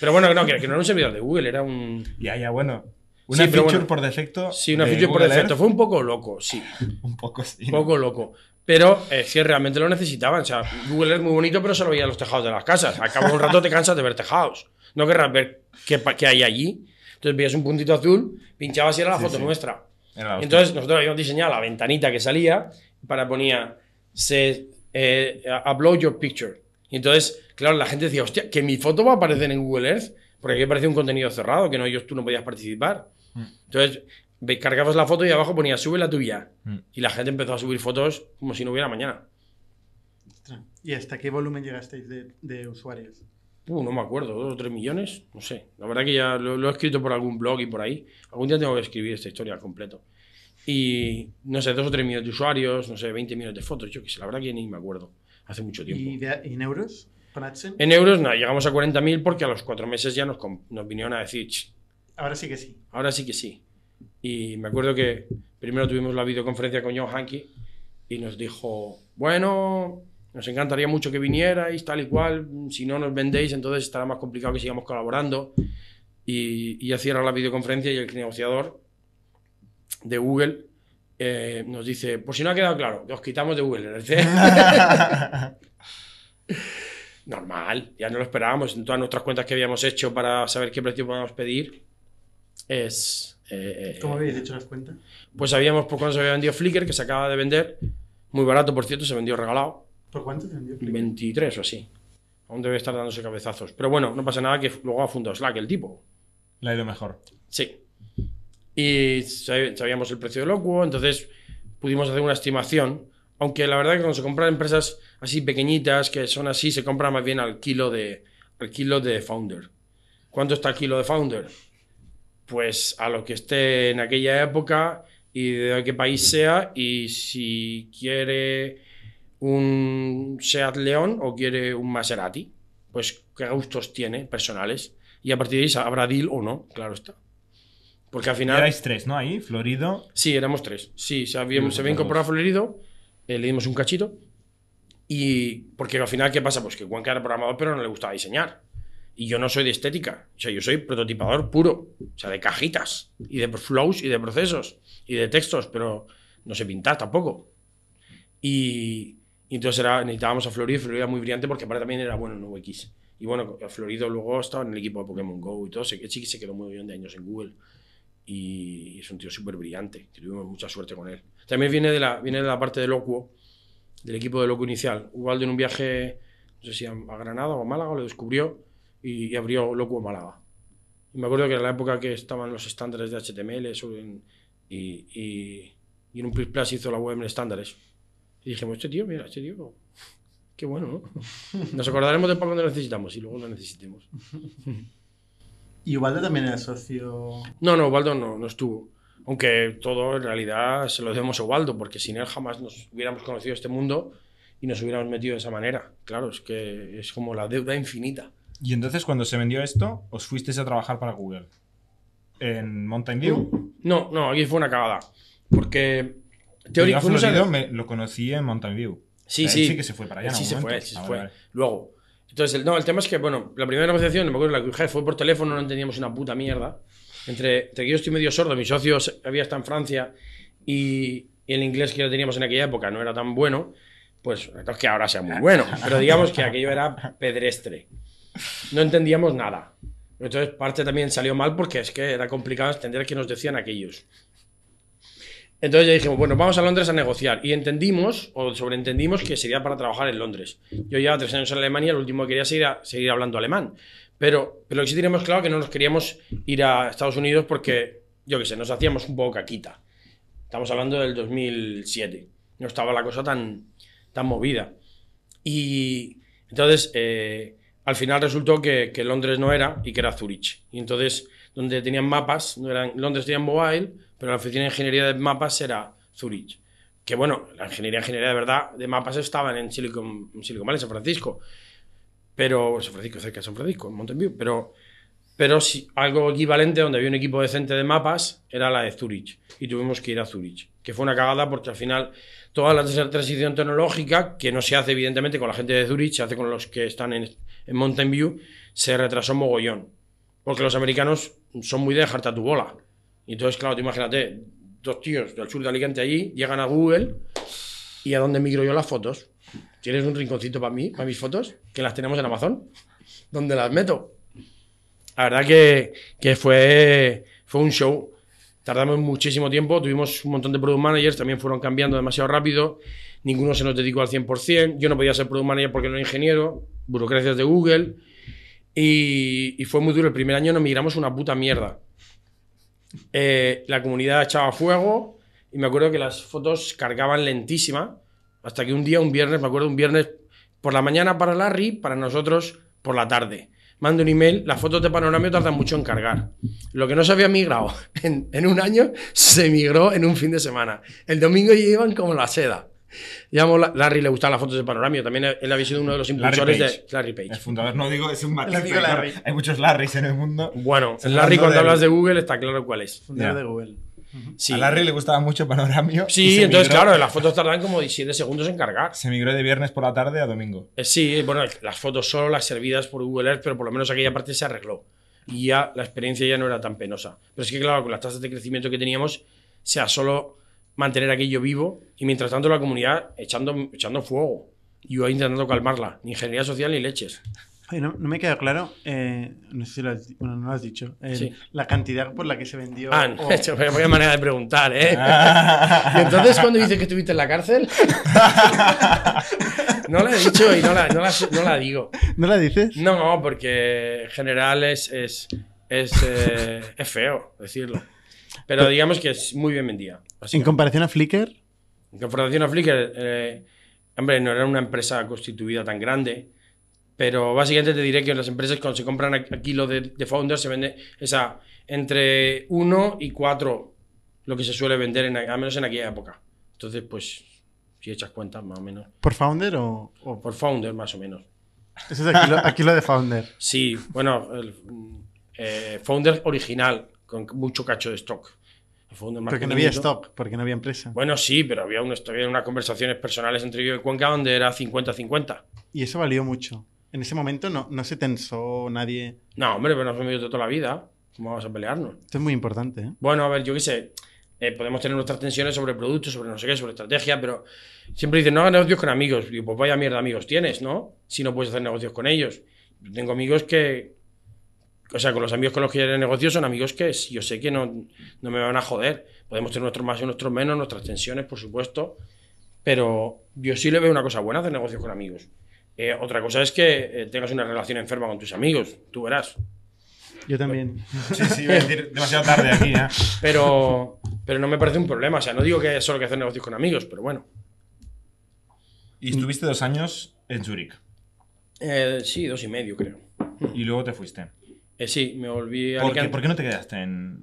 Pero bueno, no, que, que no era un servidor de Google, era un. Ya, ya, bueno. Una Sí, feature bueno. por defecto. Sí, una de feature por Google defecto. Earth, Fue un poco loco, sí. *laughs* Un poco sí. Un poco loco. Pero es que realmente lo necesitaban. O sea, Google es muy bonito, pero solo veía los tejados de las casas. Al cabo de un rato te cansas de ver tejados. No querrás ver qué, qué hay allí. Entonces veías un puntito azul, pinchabas y era la Sí, foto sí. nuestra. La. Entonces nosotros habíamos diseñado la ventanita que salía para ponía se eh, upload your picture. Y entonces, claro, la gente decía, hostia, que mi foto va a aparecer en Google Earth, porque aquí parecía un contenido cerrado, que no ellos tú no podías participar. Mm. Entonces, cargabas la foto y abajo ponía sube la tuya. Mm. Y la gente empezó a subir fotos como si no hubiera mañana. Ostras. ¿Y hasta qué volumen llegasteis de, de usuarios? Uh, no me acuerdo, dos o tres millones, no sé. La verdad que ya lo, lo he escrito por algún blog y por ahí. Algún día tengo que escribir esta historia al completo. Y no sé, dos o tres millones de usuarios, no sé, 20 millones de fotos, yo qué sé, la verdad que ni me acuerdo. Hace mucho tiempo. ¿Y, de- en euros? En euros, nada, llegamos a 40.000 porque a los cuatro meses ya nos, nos vinieron a decir, "Ch, Ahora sí que sí. ahora sí que sí. Y me acuerdo que primero tuvimos la videoconferencia con John Hanky y nos dijo, bueno, nos encantaría mucho que vinierais, tal y cual, si no nos vendéis, entonces estará más complicado que sigamos colaborando. Y, y ya cierra la videoconferencia y el negociador de Google eh, nos dice, por si no ha quedado claro, os quitamos de Google. *laughs* Normal, ya no lo esperábamos. En todas nuestras cuentas que habíamos hecho para saber qué precio podíamos pedir, es... eh, eh, ¿Cómo habéis hecho las cuentas? pues sabíamos por cuánto se había vendido Flickr, que se acaba de vender. Muy barato, por cierto, se vendió regalado. ¿Por cuánto te vendió? Flickr? 23 o así. Aún debe estar dándose cabezazos. Pero bueno, no pasa nada que luego ha fundado Slack el tipo. Le ha ido mejor. Sí. Y sab- sabíamos el precio de Locuo, entonces pudimos hacer una estimación. Aunque la verdad que cuando se compran empresas así pequeñitas, que son así, se compra más bien al kilo de, al kilo de Founder. ¿Cuánto está el kilo de Founder? Pues a lo que esté en aquella época y de qué país sea y si quiere un Seat León o quiere un Maserati. Pues qué gustos tiene personales. Y a partir de ahí habrá deal o no, claro está. Porque al final... erais tres, ¿no? Ahí, Florido. Sí, éramos tres. Sí, se había, se había incorporado dos. Florido, eh, le dimos un cachito. Y porque al final, ¿qué pasa? Pues que Juan era programador, pero no le gustaba diseñar. Y yo no soy de estética. O sea, yo soy prototipador puro. O sea, de cajitas. Y de flows y de procesos. Y de textos, pero no sé pintar tampoco. Y, y entonces era, necesitábamos a Florido. y Florido era muy brillante porque aparte también era bueno en UX. Y bueno, Florido luego estaba en el equipo de Pokémon Go y todo. Se- se quedó muy bien de años en Google y es un tío súper brillante. Tuvimos mucha suerte con él. También viene de la, viene de la parte de Locuo, del equipo de Locuo inicial. Ubaldo en un viaje, no sé si a, Granada o a Málaga, lo descubrió y, y abrió Locuo Málaga. Y me acuerdo que era la época que estaban los estándares de HTML en- y, y, y en un Plus Plus hizo la web en estándares. Y dijimos, este tío, mira, este tío, qué bueno, ¿no? Nos acordaremos de para cuando lo necesitamos y luego lo necesitemos. *laughs* Y Ubaldo también era socio. No, no, Ubaldo no, no estuvo. Aunque todo en realidad se lo debemos a Ubaldo, porque sin él jamás nos hubiéramos conocido este mundo y nos hubiéramos metido de esa manera. Claro, es que es como la deuda infinita. Y entonces, cuando se vendió esto, os fuisteis a trabajar para Google. En Mountain View. No, no, aquí fue una cagada. Porque me- lo conocí en Mountain View. Sí, O sea, él sí. sí que se fue para allá. Sí se fue, momento. él sí se Ah, fue. vale, vale. Luego. Entonces, el, no, el tema es que, bueno, la primera negociación, me acuerdo la que fue por teléfono, no entendíamos una puta mierda. Entre, entre que yo estoy medio sordo, mi socio se- había estado en Francia y, y el inglés que teníamos en aquella época no era tan bueno, pues no es que ahora sea muy bueno, pero digamos que aquello era pedestre. No entendíamos nada. Entonces, parte también salió mal porque es que era complicado entender qué nos decían aquellos. Entonces ya dijimos, bueno, vamos a Londres a negociar. Y entendimos, o sobreentendimos, que sería para trabajar en Londres. Yo llevaba tres años en Alemania, lo último que quería seguir, a- seguir hablando alemán. Pero, pero lo que sí teníamos claro que no nos queríamos ir a Estados Unidos porque, yo qué sé, nos hacíamos un poco caquita. Estamos hablando del 2007. No estaba la cosa tan, tan movida. Y entonces, eh, al final resultó que, Londres no era y que era Zurich. Y entonces, donde tenían mapas, no eran, Londres tenían mobile, pero la oficina de ingeniería de mapas era Zurich. Que bueno, la ingeniería, de verdad de mapas estaban en Silicon, en Valley, San Francisco. Pero, San Francisco, cerca de San Francisco, en Mountain View. Pero, pero sí, algo equivalente donde había un equipo decente de mapas era la de Zurich. Y tuvimos que ir a Zurich. Que fue una cagada porque al final toda la trans- transición tecnológica, que no se hace evidentemente con la gente de Zurich, se hace con los que están en, en Mountain View, se retrasó mogollón. Porque los americanos son muy de dejarte a tu bola. Y entonces, claro, tú imagínate, dos tíos del sur de Alicante allí llegan a Google y a dónde migro yo las fotos. ¿Tienes un rinconcito para mí, para mis fotos? Que las tenemos en Amazon. ¿Dónde las meto? La verdad que, que fue, fue un show. Tardamos muchísimo tiempo, tuvimos un montón de product managers, también fueron cambiando demasiado rápido, ninguno se nos dedicó al 100%, yo no podía ser product manager porque no era ingeniero, burocracias de Google, y, y fue muy duro. El primer año nos migramos una puta mierda. Eh, la comunidad echaba fuego y me acuerdo que las fotos cargaban lentísima, hasta que un día, un viernes, me acuerdo un viernes por la mañana para Larry, para nosotros por la tarde. mando un email, las fotos de panoramio tardan mucho en cargar. Lo que no se había migrado *laughs* en, en un año, se migró en un fin de semana. El domingo iban como la seda. La- Larry, le gustan las fotos de panoramio. También él había sido uno de los impulsores de Larry Page. El fundador, no digo, es un matiz. Claro, Larry. hay muchos Larrys en el mundo. Bueno, el Larry cuando hablas de Google está claro cuál es. Fundador de Google. Sí, A Larry le gustaba mucho Panoramio. sí entonces migró- claro, las fotos tardan como 17 segundos en cargar. Se migró de viernes por la tarde a domingo. Eh, Sí, bueno, las fotos solo las servidas por Google Earth, pero por lo menos aquella parte se arregló. Y ya la experiencia ya no era tan penosa. Pero es que, claro, con las tasas de crecimiento que teníamos, sea solo mantener aquello vivo y mientras tanto la comunidad echando, echando fuego. Y yo intentando calmarla. Ni ingeniería social ni leches. No, no me queda claro, eh, no sé si lo has, bueno, no lo has dicho, el- Sí. la cantidad por la que se vendió. Ah, no, o- *laughs* vaya manera de preguntar, ¿eh? *laughs* Y entonces, cuando dices que estuviste en la cárcel? *laughs* no la he dicho y no la, no la- no la digo. ¿No la dices? No, porque en general es, es, es, eh, es feo decirlo. Pero digamos que es muy bien vendida. En comparación a Flickr, En comparación a Flickr, eh, hombre, no era una empresa constituida tan grande, pero básicamente te diré que las empresas cuando se compran a a kilo de, de Founder se vende esa entre 1 y 4 lo que se suele vender, en, al menos en aquella época. Entonces, pues, si echas cuenta, más o menos. ¿por Founder o...? o- Por Founder, más o menos. Eso es aquí lo, aquí lo de Founder. Sí, bueno, el eh, Founder original, con mucho cacho de stock. Founder más Porque no había stock, porque no había empresa. Bueno, sí, pero había, unos, había unas conversaciones personales entre yo y Cuenca donde era 50-50. Y eso valió mucho. En ese momento no, no se tensó nadie. No, hombre, pero nos hemos ido toda la vida. ¿Cómo vamos a pelearnos? Esto es muy importante, ¿eh? Bueno, a ver, yo qué sé. eh, podemos tener nuestras tensiones sobre productos, sobre no sé qué, sobre estrategia, pero siempre dicen, no hagas negocios con amigos. Digo, pues vaya mierda amigos tienes, ¿no? Si no puedes hacer negocios con ellos. Yo tengo amigos que. O sea, con los amigos con los que yo haré negocios son amigos que yo sé que no, no me van a joder. Podemos tener nuestros más y nuestros menos, nuestras tensiones, por supuesto. Pero yo sí le veo una cosa buena hacer negocios con amigos. Eh, otra cosa es que eh, tengas una relación enferma con tus amigos. Tú verás. Yo también. Sí, sí, iba a decir demasiado tarde aquí, ¿eh? Pero, pero no me parece un problema. O sea, no digo que haya solo que hacer negocios con amigos, pero bueno. Y estuviste dos años en Zurich. Eh, sí, dos y medio, creo. Y luego te fuiste. Eh, sí, me volví a ¿Por qué, Alicante. por qué no te quedaste en,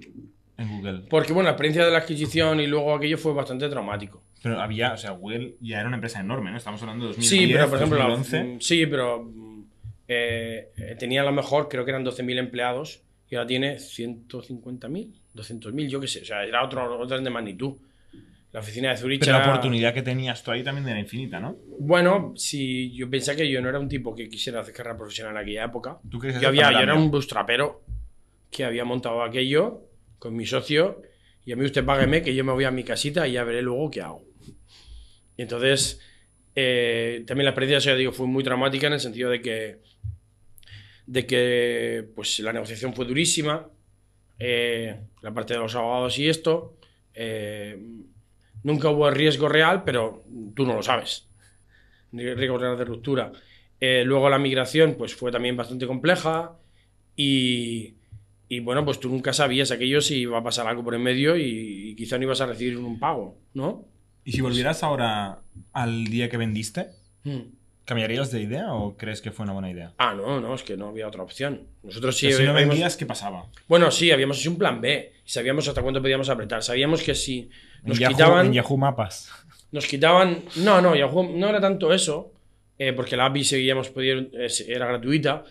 en Google? Porque, bueno, la experiencia de la adquisición y luego aquello fue bastante traumático. Pero había, o sea, Google ya era una empresa enorme, ¿no? Estamos hablando de 2010, Sí, pero por ejemplo, la- 2011. mm, sí, pero mm, eh, eh, tenía a lo mejor, creo que eran 12.000 empleados y ahora tiene 150.000, 200.000, yo qué sé. O sea, era otro orden de magnitud. La oficina de Zurich Pero la oportunidad que tenías tú ahí también era infinita, ¿no? Bueno, si yo pensé que yo no era un tipo que quisiera hacer carrera profesional en aquella época. Tú querías Yo, había, yo era un bustrapero que había montado aquello con mi socio y a mí usted págueme que yo me voy a mi casita y ya veré luego qué hago. Y entonces, eh, también la experiencia, ya digo, fue muy traumática en el sentido de que, de que pues, la negociación fue durísima, eh, la parte de los abogados y esto. eh, nunca hubo riesgo real, pero tú no lo sabes. Riesgo real de ruptura. Eh, luego la migración pues fue también bastante compleja y, y, bueno, pues tú nunca sabías aquello si iba a pasar algo por en medio y, y quizá no ibas a recibir un pago, ¿no? ¿Y si volvieras ahora al día que vendiste, Mm. Cambiarías de idea o crees que fue una buena idea? Ah, no, no, es que no había otra opción. Nosotros sí Pero si no habíamos- vendías, ¿qué pasaba? Bueno, sí, habíamos hecho un plan B. Sabíamos hasta cuánto podíamos apretar. Sabíamos que si nos en, Yahoo, quitaban... en Yahoo Mapas. Nos quitaban. No, no, Yahoo no era tanto eso, eh, porque la API seguíamos pudiendo, eh, era gratuita.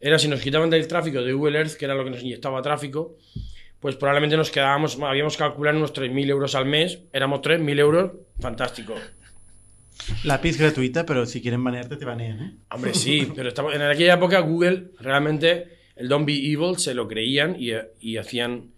Era si nos quitaban del tráfico de Google Earth, que era lo que nos inyectaba tráfico, pues probablemente nos quedábamos. Habíamos calculado unos 3.000 euros al mes. Éramos 3.000 euros, fantástico. La es gratuita, pero si quieren banearte, te banean, ¿eh? Hombre, sí, pero estamos, en aquella época Google realmente el Don't Be Evil se lo creían y, y hacían,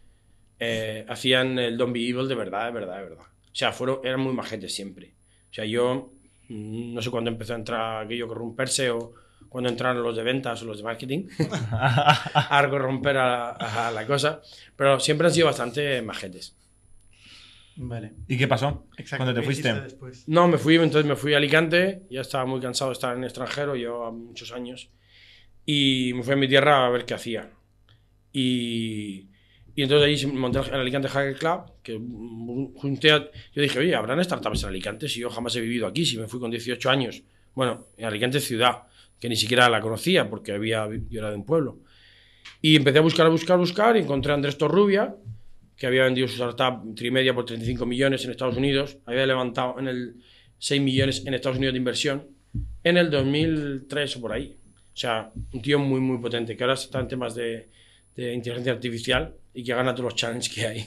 eh, hacían el Don't Be Evil de verdad, de verdad, de verdad. O sea, fueron, eran muy majetes siempre. O sea, yo mm, no sé cuándo empezó a entrar aquello a corromperse o cuando entraron los de ventas o los de marketing *laughs* a corromper a, a la cosa, pero siempre han sido bastante majetes. Vale. ¿Y qué pasó? Exacto. Cuando te ¿qué fuiste. después? No, me fui, entonces me fui a Alicante, ya estaba muy cansado de estar en el extranjero, llevaba muchos años, y me fui a mi tierra a ver qué hacía. Y, y entonces ahí monté el Alicante Hacker Club, que junté a, Yo dije, oye, ¿habrán startups en Alicante? Si yo jamás he vivido aquí, si me fui con 18 años. Bueno, en Alicante ciudad. que ni siquiera la conocía porque había, yo era de un pueblo. Y empecé a buscar, a buscar, a buscar y encontré a Andrés Torrubia, que había vendido su startup Trimedia por 35 millones en Estados Unidos, había levantado en el 6 millones en Estados Unidos de inversión en el 2003 o por ahí. O sea, un tío muy, muy potente, que ahora está en temas de, de inteligencia artificial y que gana todos los challenges que hay.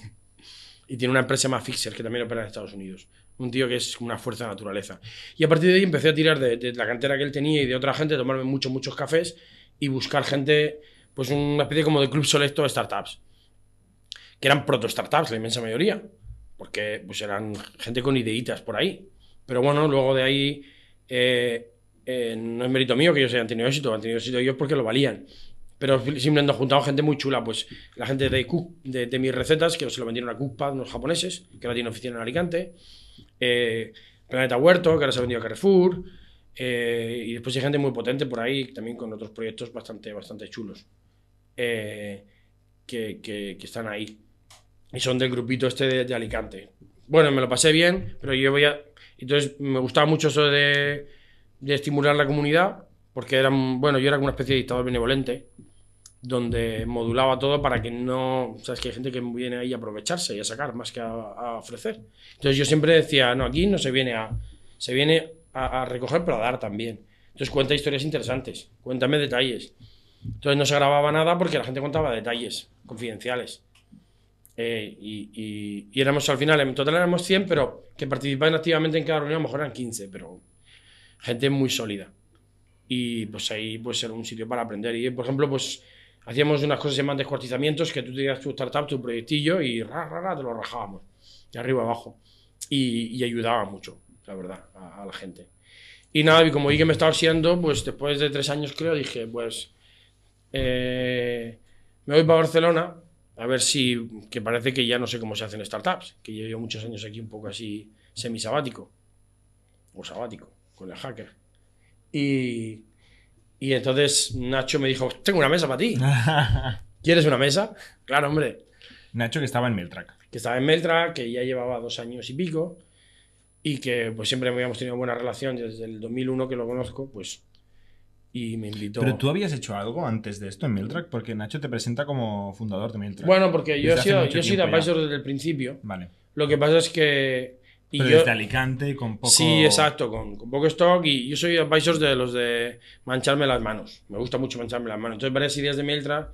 Y tiene una empresa más Fixer, que también opera en Estados Unidos. Un tío que es una fuerza de naturaleza. Y a partir de ahí empecé a tirar de, de la cantera que él tenía y de otra gente, tomarme muchos, muchos cafés y buscar gente, pues una especie como de club selecto de startups. Que eran proto-startups, la inmensa mayoría. Porque pues eran gente con ideitas por ahí. Pero bueno, luego de ahí eh, eh, no es mérito mío que ellos hayan tenido éxito, han tenido éxito ellos porque lo valían. Pero simplemente han juntado gente muy chula, pues la gente de, Cook, de, mis recetas, que se lo vendieron a Cookpad, unos japoneses, que ahora tienen oficina en Alicante. Eh, Planeta Huerto, que ahora se ha vendido a Carrefour. y después hay gente muy potente por ahí, también con otros proyectos bastante, bastante chulos. que- que están ahí. Y son del grupito este de, Alicante. Bueno, me lo pasé bien, pero yo voy a... Entonces me gustaba mucho eso de, de estimular la comunidad, porque eran, bueno, yo era como una especie de dictador benevolente, donde modulaba todo para que no... Sabes que hay gente que viene ahí a aprovecharse y a sacar más que a, ofrecer. Entonces yo siempre decía, no, aquí no se viene a... Se viene a, a recoger, pero a dar también. Entonces cuenta historias interesantes, cuéntame detalles. Entonces no se grababa nada porque la gente contaba detalles confidenciales. Eh, y, y- éramos al final, en total éramos 100, pero que participaban activamente en cada reunión, a lo mejor eran 15, pero gente muy sólida. Y pues ahí pues era un sitio para aprender. Y por ejemplo, pues hacíamos unas cosas llaman descuartizamientos, que tú tenías tu startup, tu proyectillo y ra, ra, ra, te lo rajábamos, de arriba abajo. Y, ayudaba mucho, la verdad, a, a la gente. Y nada, y como vi que me estaba siendo, pues después de tres años creo, dije, pues eh, me voy para Barcelona a ver si, que parece que ya no sé cómo se hacen startups, que llevo muchos años aquí un poco así semisabático, o sabático, con el hacker. Y, y entonces Nacho me dijo, tengo una mesa para ti, *laughs* ¿quieres una mesa? Claro, hombre, Nacho que estaba en Miltrack. que estaba en Meltra, que ya llevaba dos años y pico, y que pues siempre habíamos tenido buena relación desde el 2001 que lo conozco, pues, y me invitó. Pero tú habías hecho algo antes de esto en Miltrack, porque Nacho te presenta como fundador de Miltrack. Bueno, porque yo he sido, yo he sido tiempo ya. advisor desde el principio. Vale. Lo que pasa es que. Y Pero yo, desde Alicante con poco. Sí, exacto, con, con poco stock. Y yo soy advisor de los de mancharme las manos. Me gusta mucho mancharme las manos. Entonces, varias ideas de Meltra,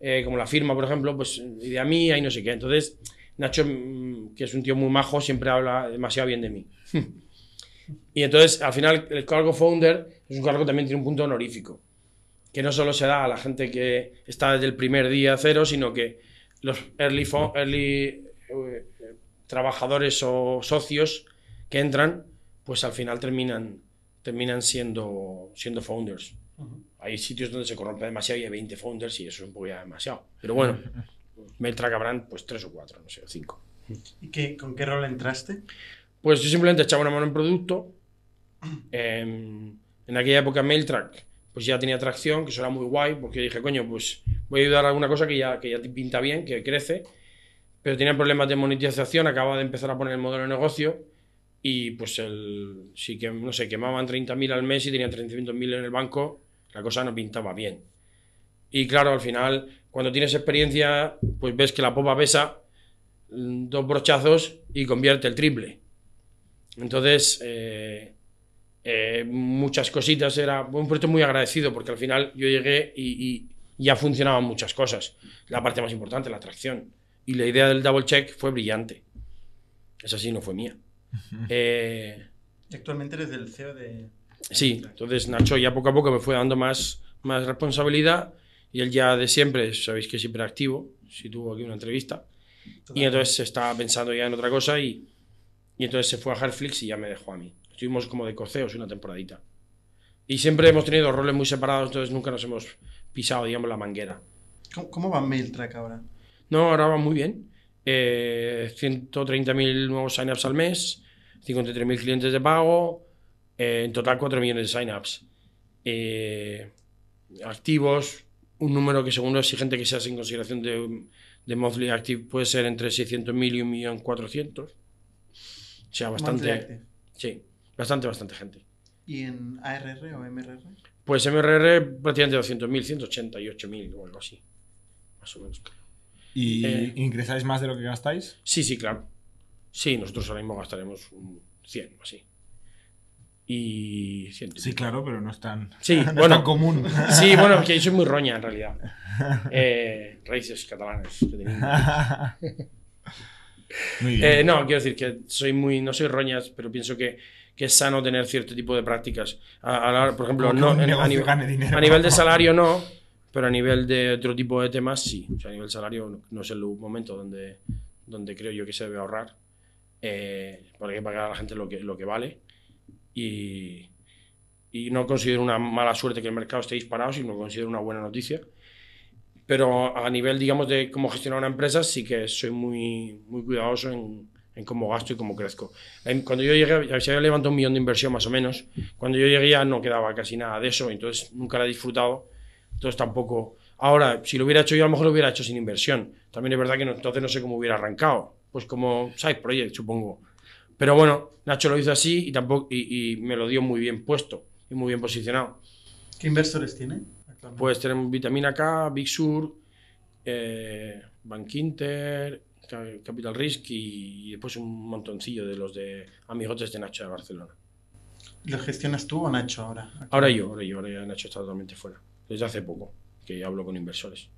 eh, como la firma, por ejemplo, pues idea mía y no sé qué. Entonces, Nacho, mm, que es un tío muy majo, siempre habla demasiado bien de mí. *laughs* y entonces, al final, el cargo founder es un cargo que también tiene un punto honorífico. Que no solo se da a la gente que está desde el primer día cero, sino que los early, early eh, trabajadores o socios que entran, pues al final terminan, terminan siendo, siendo founders. Hay sitios donde se corrompe demasiado y hay 20 founders y eso es un poco ya demasiado. Pero bueno, *laughs* Meltra habrán pues tres o cuatro, no sé, cinco. ¿Y qué, con qué rol entraste? Pues yo simplemente echaba una mano en producto. En, en aquella época Mailtrack pues ya tenía atracción, que eso era muy guay, porque dije, coño, pues voy a ayudar a alguna cosa que ya, que ya pinta bien, que crece, pero tenía problemas de monetización, acaba de empezar a poner el modelo de negocio y pues el, sí que, no sé, quemaban 30.000 al mes y tenían 300.000 en el banco, la cosa no pintaba bien. Y claro, al final, cuando tienes experiencia, pues ves que la popa pesa mm, dos brochazos y convierte el triple. Entonces, eh, eh, muchas cositas, era un proyecto muy agradecido porque al final yo llegué y, y ya funcionaban muchas cosas. La parte más importante, la atracción. Y la idea del double check fue brillante. Esa sí no fue mía. Eh, Y actualmente eres el CEO de... Sí, entonces Nacho ya poco a poco me fue dando más, más responsabilidad y él ya de siempre, sabéis que es hiperactivo, si tuvo aquí una entrevista, y entonces se estaba pensando ya en otra cosa y, y entonces se fue a Netflix y ya me dejó a mí. Estuvimos como de coceos una temporadita. Y siempre hemos tenido roles muy separados, entonces nunca nos hemos pisado, digamos, la manguera. ¿Cómo, cómo va Mailtrack ahora? No, ahora va muy bien. Eh, 130.000 nuevos signups al mes, 53.000 clientes de pago, eh, en total 4 millones de signups. Eh, activos, un número que según lo exigente que sea sin consideración de, de monthly active puede ser entre 600.000 y 1.400.000. O sea, bastante, sí, bastante, bastante gente. ¿Y en ARR o MRR? Pues MRR prácticamente 200.000, 188.000 o algo así. Más o menos. ¿Y Eh. ingresáis más de lo que gastáis? Sí, sí, claro. Sí, nosotros ahora mismo gastaremos un 100 o así. Y 100. Sí, claro, pero no es tan, *laughs* Sí, no es bueno. tan común. Sí, bueno, que *laughs* yo soy muy roña en realidad. Eh, raíces catalanas. que tenía. *laughs* Muy bien. Eh, no, quiero decir que soy muy, no soy roñas, pero pienso que, que es sano tener cierto tipo de prácticas. A- por ejemplo, no, en- a, nivel, gane dinero. a nivel de salario no, pero a nivel de otro tipo de temas sí. O sea, a nivel de salario no, no es el momento donde, donde creo yo que se debe ahorrar. Eh, porque hay que pagar a la gente lo que, lo que vale. Y, y no considero una mala suerte que el mercado esté disparado, sino considero una buena noticia. Pero a nivel, digamos, de cómo gestionar una empresa, sí que soy muy, muy cuidadoso en, en cómo gasto y cómo crezco. Cuando yo llegué, ya había levantado un millón de inversión más o menos. Cuando yo llegué ya no quedaba casi nada de eso, entonces nunca la he disfrutado. Entonces tampoco. Ahora, si lo hubiera hecho yo, a lo mejor lo hubiera hecho sin inversión. También es verdad que no- entonces no sé cómo hubiera arrancado. Pues como side project, supongo. Pero bueno, Nacho lo hizo así y, tampoco, y, y me lo dio muy bien puesto y muy bien posicionado. ¿Qué inversores tiene actualmente? Pues tenemos Vitamina K, Big Sur, eh, Bank Inter, Ca- Capital Risk y, y después un montoncillo de los de amigotes de Nacho de Barcelona. ¿Los gestionas tú o Nacho ahora? Ahora yo, ahora yo, ahora ya Nacho está totalmente fuera. Desde hace poco que hablo con inversores.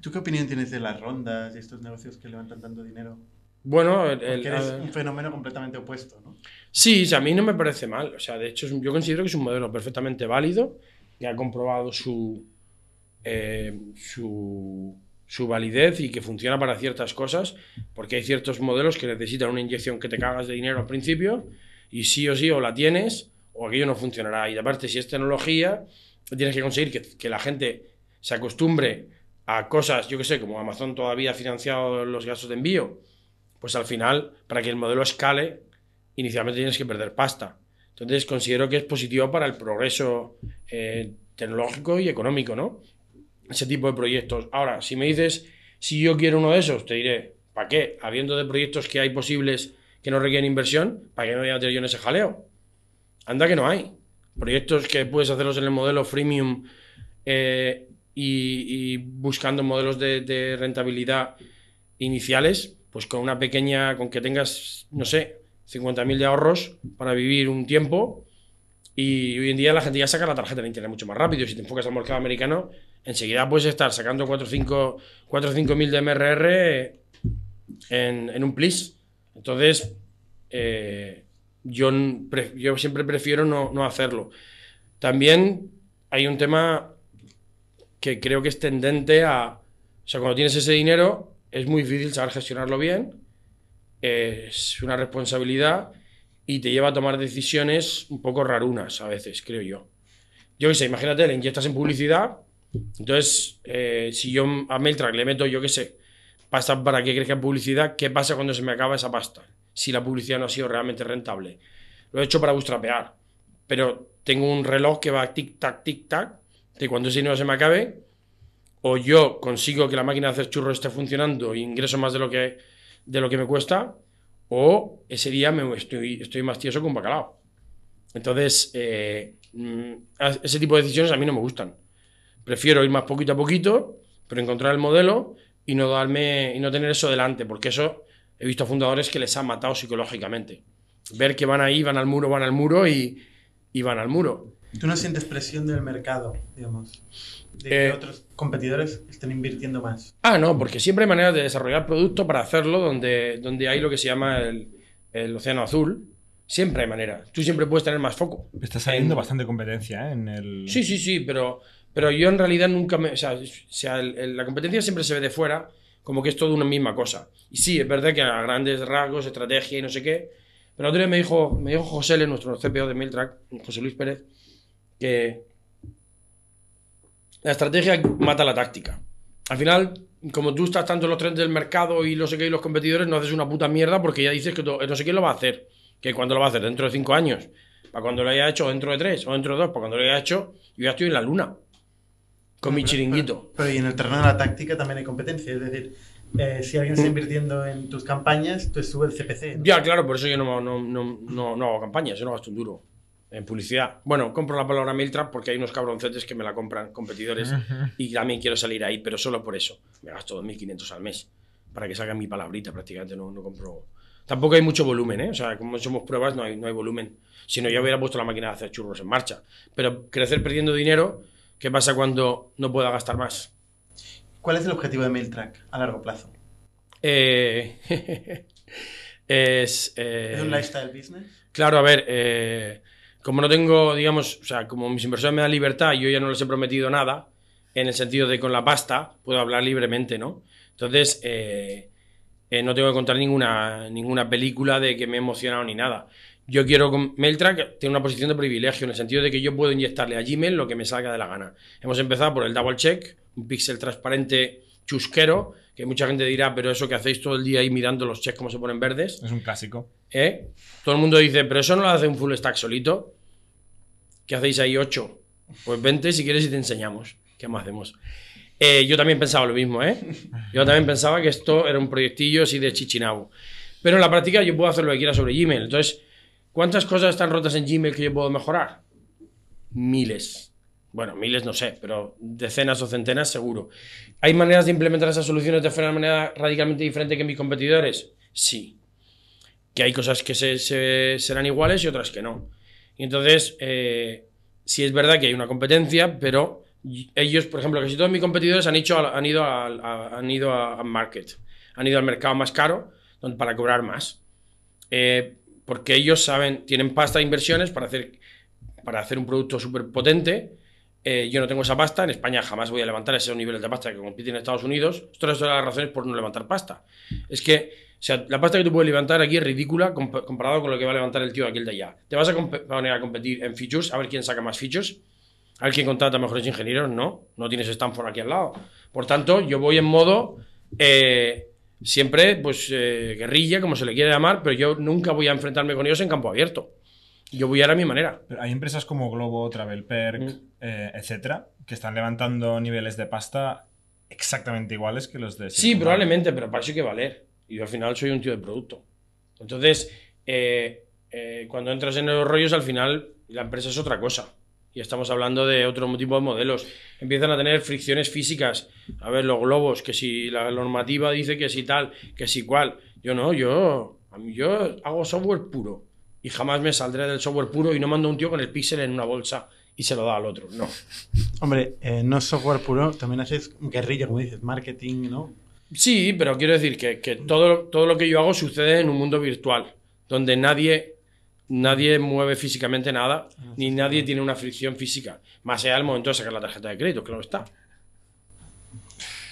¿Tú qué opinión tienes de las rondas y estos negocios que levantan tanto dinero? Bueno, el- el- eres un fenómeno completamente opuesto, ¿no? Sí, a mí no me parece mal. O sea, de hecho, yo considero que es un modelo perfectamente válido, que ha comprobado su, eh, su, su validez y que funciona para ciertas cosas, porque hay ciertos modelos que necesitan una inyección que te cagas de dinero al principio y sí o sí o la tienes o aquello no funcionará. Y aparte, si es tecnología, tienes que conseguir que, que la gente se acostumbre a cosas, yo que sé, como Amazon todavía ha financiado los gastos de envío, pues al final, para que el modelo escale, inicialmente tienes que perder pasta. Entonces considero que es positivo para el progreso eh, tecnológico y económico, ¿no? Ese tipo de proyectos. Ahora, si me dices si yo quiero uno de esos, te diré, ¿para qué? Habiendo de proyectos que hay posibles que no requieren inversión, ¿para qué me voy a meter yo en ese jaleo? Anda que no hay. Proyectos que puedes hacerlos en el modelo freemium eh, y, buscando modelos de, de rentabilidad iniciales, pues con una pequeña, con que tengas, no sé, 50.000 de ahorros para vivir un tiempo. Y hoy en día la gente ya saca la tarjeta de internet mucho más rápido. Si te enfocas al mercado americano, enseguida puedes estar sacando 4 o 5 4 o 5 mil de MRR en, en un plis. Entonces, eh, yo, yo siempre prefiero no, no hacerlo. También hay un tema que creo que es tendente a... O sea, cuando tienes ese dinero, es muy difícil saber gestionarlo bien. Es una responsabilidad y te lleva a tomar decisiones un poco rarunas a veces, creo yo. Yo qué sé, imagínate, le inyectas en publicidad. Entonces, eh, si yo a Mailtrack le meto, yo qué sé, pasta para que crezca en publicidad, ¿qué pasa cuando se me acaba esa pasta? Si la publicidad no ha sido realmente rentable. Lo he hecho para bootstrapear, pero tengo un reloj que va tic-tac, tic-tac, de cuando ese dinero se me acabe, o yo consigo que la máquina de hacer churros esté funcionando e ingreso más de lo que, de lo que me cuesta, o ese día me estoy, estoy más tieso un bacalao. Entonces, eh, mm, ese tipo de decisiones a mí no me gustan. Prefiero ir más poquito a poquito, pero encontrar el modelo y no darme y no tener eso delante, porque eso he visto a fundadores que les ha matado psicológicamente. Ver que van ahí, van al muro, van al muro y, y van al muro. ¿Tú no sientes presión del mercado, digamos? De que Eh. otros competidores estén invirtiendo más. Ah, no, porque siempre hay maneras de desarrollar producto para hacerlo donde, donde hay lo que se llama el, el océano azul. Siempre hay manera. Tú siempre puedes tener más foco. Está saliendo En- bastante competencia ¿eh? en el. Sí, sí, sí, pero, pero yo en realidad nunca me. O sea, o sea, el- el- la competencia siempre se ve de fuera como que es todo una misma cosa. Y sí, es verdad que a grandes rasgos, estrategia y no sé qué. Pero otro día me dijo, me dijo José L., nuestro CPO de Miltrack, José Luis Pérez, que la estrategia mata la táctica. Al final, como tú estás tanto en los trends del mercado y no sé qué y los competidores, no haces una puta mierda porque ya dices que no sé quién lo va a hacer. Que cuando lo va a hacer, dentro de cinco años. Para cuando lo haya hecho, dentro de tres, o dentro de dos, para cuando lo haya hecho, yo ya estoy en la luna. Con mi Pero- chiringuito. Pero, pero y en el terreno de la táctica también hay competencia. Es decir, eh, si alguien está invirtiendo en tus campañas, tú sube el CPC. ¿no? Ya, claro, por eso yo no, no hago campañas, yo no gasto un duro. En publicidad. Bueno, compro la palabra Mailtrap porque hay unos cabroncetes que me la compran, competidores, y también quiero salir ahí, pero solo por eso. Me gasto 2.500 al mes para que salga mi palabrita prácticamente, no, no compro... Tampoco hay mucho volumen, ¿eh? O sea, como somos pruebas, no hay, no hay volumen. Si no, ya hubiera puesto la máquina de hacer churros en marcha. Pero crecer perdiendo dinero, ¿qué pasa cuando no pueda gastar más? ¿Cuál es el objetivo de MailTrack a largo plazo? Eh, *laughs* es, eh, ¿Es un lifestyle business? Claro, a ver, eh, como no tengo, digamos, o sea, como mis inversores me dan libertad y yo ya no les he prometido nada, en el sentido de con la pasta puedo hablar libremente, ¿no? Entonces, eh, eh, no tengo que contar ninguna, ninguna película de que me he emocionado ni nada. Yo quiero con MailTrack tiene una posición de privilegio en el sentido de que yo puedo inyectarle a Gmail lo que me salga de la gana. Hemos empezado por el double check, un píxel transparente chusquero, que mucha gente dirá, pero eso que hacéis todo el día ahí mirando los checks como se ponen verdes. Es un clásico. ¿eh? Todo el mundo dice, pero eso no lo hace un full stack solito. ¿Qué hacéis ahí 8? Pues vente si quieres y te enseñamos. ¿Qué más hacemos? Eh, yo también pensaba lo mismo, ¿eh? Yo también pensaba que esto era un proyectillo así de chichinabo. Pero en la práctica yo puedo hacer lo que quiera sobre Gmail. Entonces, ¿cuántas cosas están rotas en Gmail que yo puedo mejorar? Miles. Bueno, miles no sé, pero decenas o centenas seguro. ¿Hay maneras de implementar esas soluciones de una manera radicalmente diferente que mis competidores? Sí. Que hay cosas que se, se- serán iguales y otras que no. Y entonces, eh, sí es verdad que hay una competencia, pero ellos, por ejemplo, casi todos mis competidores han, hecho, han ido, a, han ido market, han ido al mercado más caro para cobrar más. Eh, porque ellos saben, tienen pasta de inversiones para hacer, para hacer un producto súper potente. Eh, yo no tengo esa pasta, en España jamás voy a levantar esos niveles de pasta que compiten en Estados Unidos. Esto es una de las razones por no levantar pasta. Es que, o sea, la pasta que tú puedes levantar aquí es ridícula compa- comparado con lo que va a levantar el tío de aquel de allá. Te vas a poner a competir en features, a ver quién saca más features, a ver quién contrata mejores ingenieros, no. No tienes Stanford aquí al lado. Por tanto, yo voy en modo eh, siempre, pues, eh, guerrilla, como se le quiere llamar, pero yo nunca voy a enfrentarme con ellos en campo abierto. Yo voy a ir a mi manera. Pero hay empresas como Globo, Travelperk, Mm. eh, etcétera, que están levantando niveles de pasta exactamente iguales que los de. Sí, probablemente, pero para eso hay que valer. Y yo al final soy un tío de producto. Entonces, eh, eh, cuando entras en los rollos, al final la empresa es otra cosa. Y estamos hablando de otro tipo de modelos. Empiezan a tener fricciones físicas. A ver, los globos, que si la normativa dice que si tal, que si cual. Yo no, yo, yo hago software puro. Y jamás me saldré del software puro y no mando a un tío con el píxel en una bolsa y se lo da al otro. No. Hombre, eh, no es software puro, también haces guerrilla, como dices, marketing, ¿no? Sí, pero quiero decir que, que todo, todo lo que yo hago sucede en un mundo virtual, donde nadie, nadie mueve físicamente nada, ni nadie tiene una fricción física, más allá del momento de sacar la tarjeta de crédito, claro está.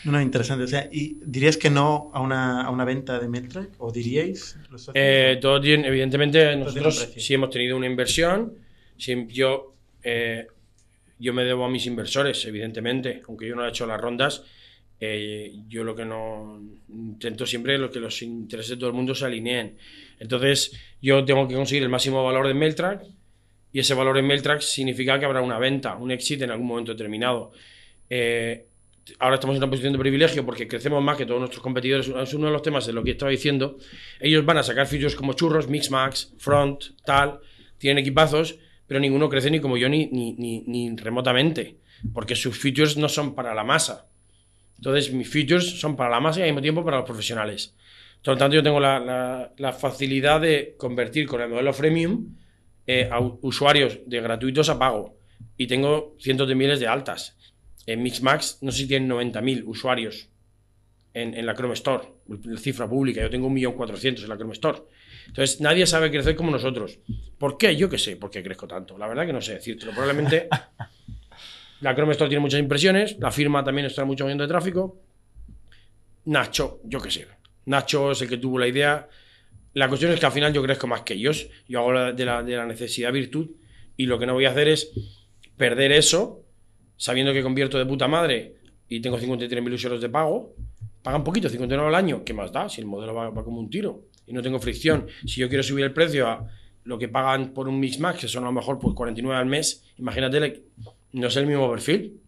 No, no, interesante. O sea, ¿y dirías que no a una, a una venta de Mailtrack? ¿O diríais? los? Eh, todo tiene, evidentemente, un nosotros sí hemos tenido una inversión, yo, eh, yo me debo a mis inversores, evidentemente, aunque yo no he hecho las rondas, eh, yo lo que no intento siempre es lo que los intereses de todo el mundo se alineen. Entonces, yo tengo que conseguir el máximo valor de Mailtrack y ese valor en Mailtrack significa que habrá una venta, un exit en algún momento determinado. Eh, ahora estamos en una posición de privilegio porque crecemos más que todos nuestros competidores. Es uno de los temas de lo que estaba diciendo. Ellos van a sacar features como churros, Mixmax, Front, tal. Tienen equipazos, pero ninguno crece ni como yo ni, ni, ni, ni remotamente. Porque sus features no son para la masa. Entonces, mis features son para la masa y al mismo tiempo para los profesionales. Por lo tanto, yo tengo la, facilidad de convertir con el modelo freemium eh, a usuarios de gratuitos a pago. Y tengo cientos de miles de altas. En Mixmax, no sé si tienen 90.000 usuarios en, en la Chrome Store, la cifra pública. Yo tengo 1.400.000 en la Chrome Store. Entonces, nadie sabe crecer como nosotros. ¿Por qué? Yo qué sé, por qué crezco tanto. La verdad que no sé decírtelo. Probablemente *laughs* la Chrome Store tiene muchas impresiones, la firma también está mucho movimiento de tráfico. Nacho, yo qué sé. Nacho es el que tuvo la idea. La cuestión es que al final yo crezco más que ellos. Yo hago la- de la, de la necesidad virtud y lo que no voy a hacer es perder eso sabiendo que convierto de puta madre y tengo 53.000 usuarios de pago. Pagan poquito, 59 al año. ¿Qué más da? Si el modelo va, como un tiro y no tengo fricción. Si yo quiero subir el precio a lo que pagan por un Mixmax, que son a lo mejor pues 49 al mes, imagínate, no es el mismo perfil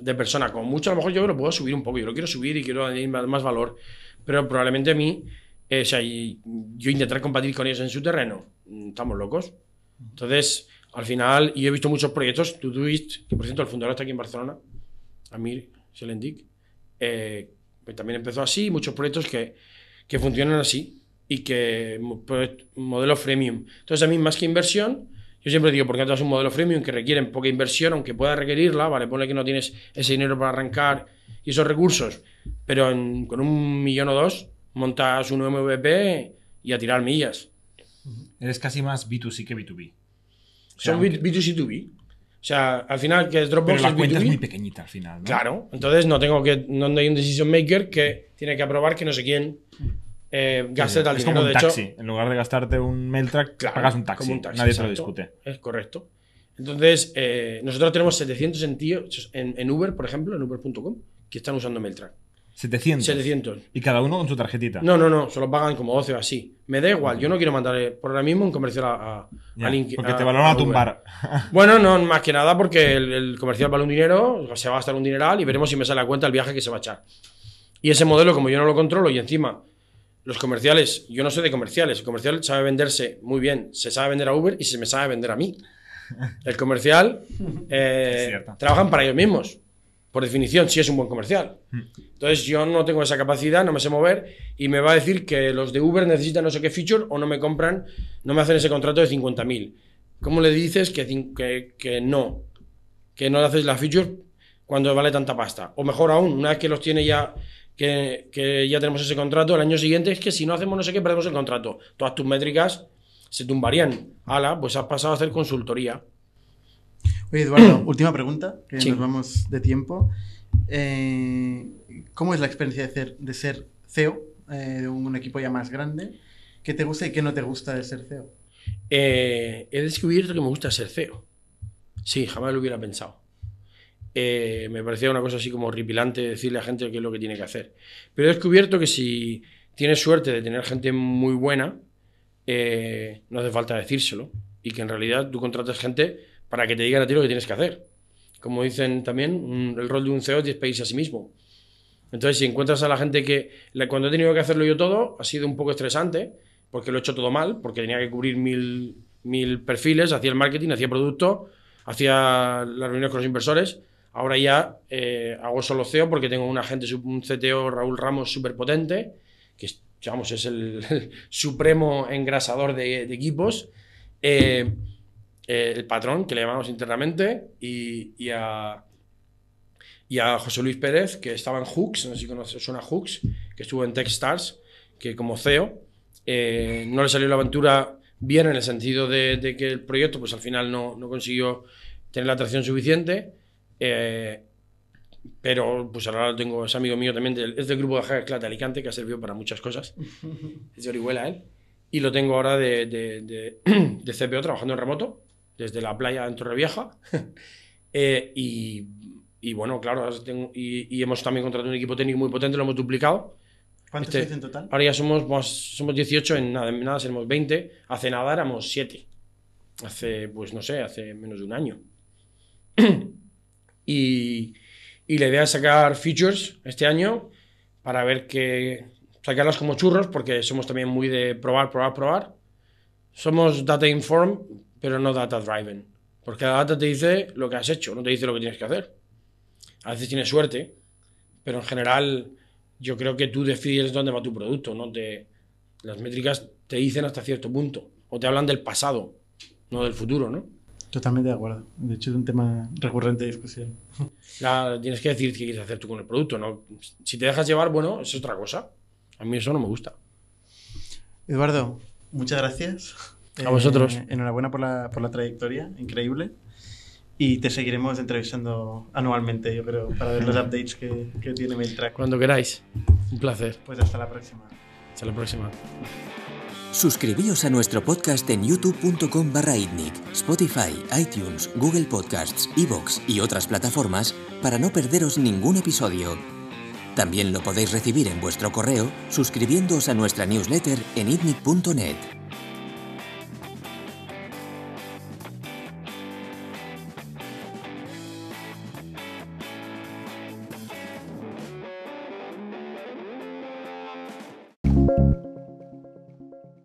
de persona. Como mucho, a lo mejor yo lo puedo subir un poco. Yo lo quiero subir y quiero añadir más, valor. Pero probablemente a mí, eh, o sea, yo intentar combatir con ellos en su terreno, mm, estamos locos. Entonces, Al final, y he visto muchos proyectos, Todoist, que por cierto el fundador está aquí en Barcelona, Amir Selendik, eh, también empezó así, muchos proyectos que, que funcionan así y que pues, modelo freemium. Entonces a mí más que inversión, yo siempre digo, ¿por qué no das un modelo freemium que requieren poca inversión, aunque pueda requerirla? Vale, pone que no tienes ese dinero para arrancar y esos recursos, pero con un millón o dos montas un MVP y a tirar millas. Eres casi más B2C que B2B. O sea, Son aunque- B- B2C2B. O sea, al final que es Dropbox pero la es cuenta es B2B. muy pequeñita al final. ¿no? Claro, entonces no tengo que, no hay un decision maker que tiene que aprobar que no sé quién eh, gaste tal es dinero. como un de taxi. hecho, En lugar de gastarte un mail track, Claro, pagas un taxi. como un taxi, Nadie te lo exacto. discute. Es correcto. Entonces, eh, nosotros tenemos 700 en, en, en Uber, por ejemplo, en uber.com, que están usando MailTrack. 700. 700. Y cada uno con su tarjetita. No, no, no, solo pagan como 12 o así. Me da igual, yo no quiero mandar eh, por ahora mismo un comercial a, a, a Link- porque a- te valoran a tumbar. Bueno, no, más que nada porque el, el comercial vale un dinero, se va a gastar un dineral y veremos si me sale a cuenta el viaje que se va a echar. Y ese modelo, como yo no lo controlo y encima los comerciales, yo no sé de comerciales, el comercial sabe venderse muy bien, se sabe vender a Uber y se me sabe vender a mí. El comercial *laughs* eh, trabajan para ellos mismos, por definición, si es un buen comercial. Entonces yo no tengo esa capacidad, no me sé mover y me va a decir que los de Uber necesitan no sé qué feature o no me compran, no me hacen ese contrato de 50.000. ¿Cómo le dices que, cin- que, que no? Que no le haces la feature cuando vale tanta pasta. O mejor aún, una vez que los tiene ya, que, que ya tenemos ese contrato, el año siguiente es que si no hacemos no sé qué, perdemos el contrato. Todas tus métricas se tumbarían. Ala, pues has pasado a hacer consultoría. Oye, Eduardo, *clears throat* última pregunta, que Sí. nos vamos de tiempo. Eh, ¿Cómo es la experiencia de ser, de ser CEO eh, de un equipo ya más grande? ¿Qué te gusta y qué no te gusta de ser CEO? Eh, he descubierto que me gusta ser CEO. Sí, jamás lo hubiera pensado. Me parecía una cosa así como horripilante decirle a gente qué es lo que tiene que hacer. Pero he descubierto que si tienes suerte de tener gente muy buena, no hace falta decírselo. Y que en realidad tú contratas gente para que te digan a ti lo que tienes que hacer. Como dicen también, el rol de un CEO es despedirse a sí mismo. Entonces, si encuentras a la gente que, cuando he tenido que hacerlo yo todo, ha sido un poco estresante, porque lo he hecho todo mal, porque tenía que cubrir mil, mil perfiles, hacía el marketing, hacía producto, hacía las reuniones con los inversores. Ahora ya eh, hago solo CEO porque tengo un agente, un CTO, Raúl Ramos, súper potente, que es, es el, *laughs* supremo engrasador de, de equipos. Eh, eh, el patrón, que le llamamos internamente, y, y a, y a José Luis Pérez, que estaba en Hooks, no sé si conoces, suena Hooks, que estuvo en Techstars, que como CEO eh, no le salió la aventura bien en el sentido de, de que el proyecto pues al final no, no consiguió tener la atracción suficiente, eh, pero pues ahora lo tengo, es amigo mío también, del- es del grupo de Hacker Clat de Alicante, que ha servido para muchas cosas, *laughs* es de Orihuela él, y lo tengo ahora de, de, de, *clears throat* de CPO trabajando en remoto, desde la playa en Torrevieja, *laughs* eh, y, y bueno, claro, tengo- y, y hemos también contratado un equipo técnico muy potente, lo hemos duplicado. ¿Cuántos Este- en total? Ahora ya somos, vamos, somos 18, en nada, en nada seremos 20. Hace nada éramos 7. Hace, pues no sé, hace menos de un año. *clears throat* y, y la idea es sacar features este año para ver que. sacarlas como churros, porque somos también muy de probar, probar, probar. Somos data informed, pero no data driven. Porque la data te dice lo que has hecho, no te dice lo que tienes que hacer. A veces tienes suerte, pero en general yo creo que tú decides dónde va tu producto, ¿no? Te, las métricas te dicen hasta cierto punto, o te hablan del pasado, no del futuro, ¿no? Totalmente de acuerdo. De hecho, es un tema recurrente de discusión. La- tienes que decir qué quieres hacer tú con el producto, ¿no? Si te dejas llevar, bueno, es otra cosa. A mí eso no me gusta. Eduardo, muchas gracias. Eh, A vosotros. enhorabuena por la, por la trayectoria, increíble. Y te seguiremos entrevistando anualmente, yo creo, para ver los *laughs* updates que, que tiene MailTrack. Cuando queráis. Un placer. Pues hasta la próxima. Hasta la próxima. Suscribíos a nuestro podcast en youtube.com barra Spotify, iTunes, Google Podcasts, Evox y otras plataformas para no perderos ningún episodio. También lo podéis recibir en vuestro correo suscribiéndoos a nuestra newsletter en itnic.net.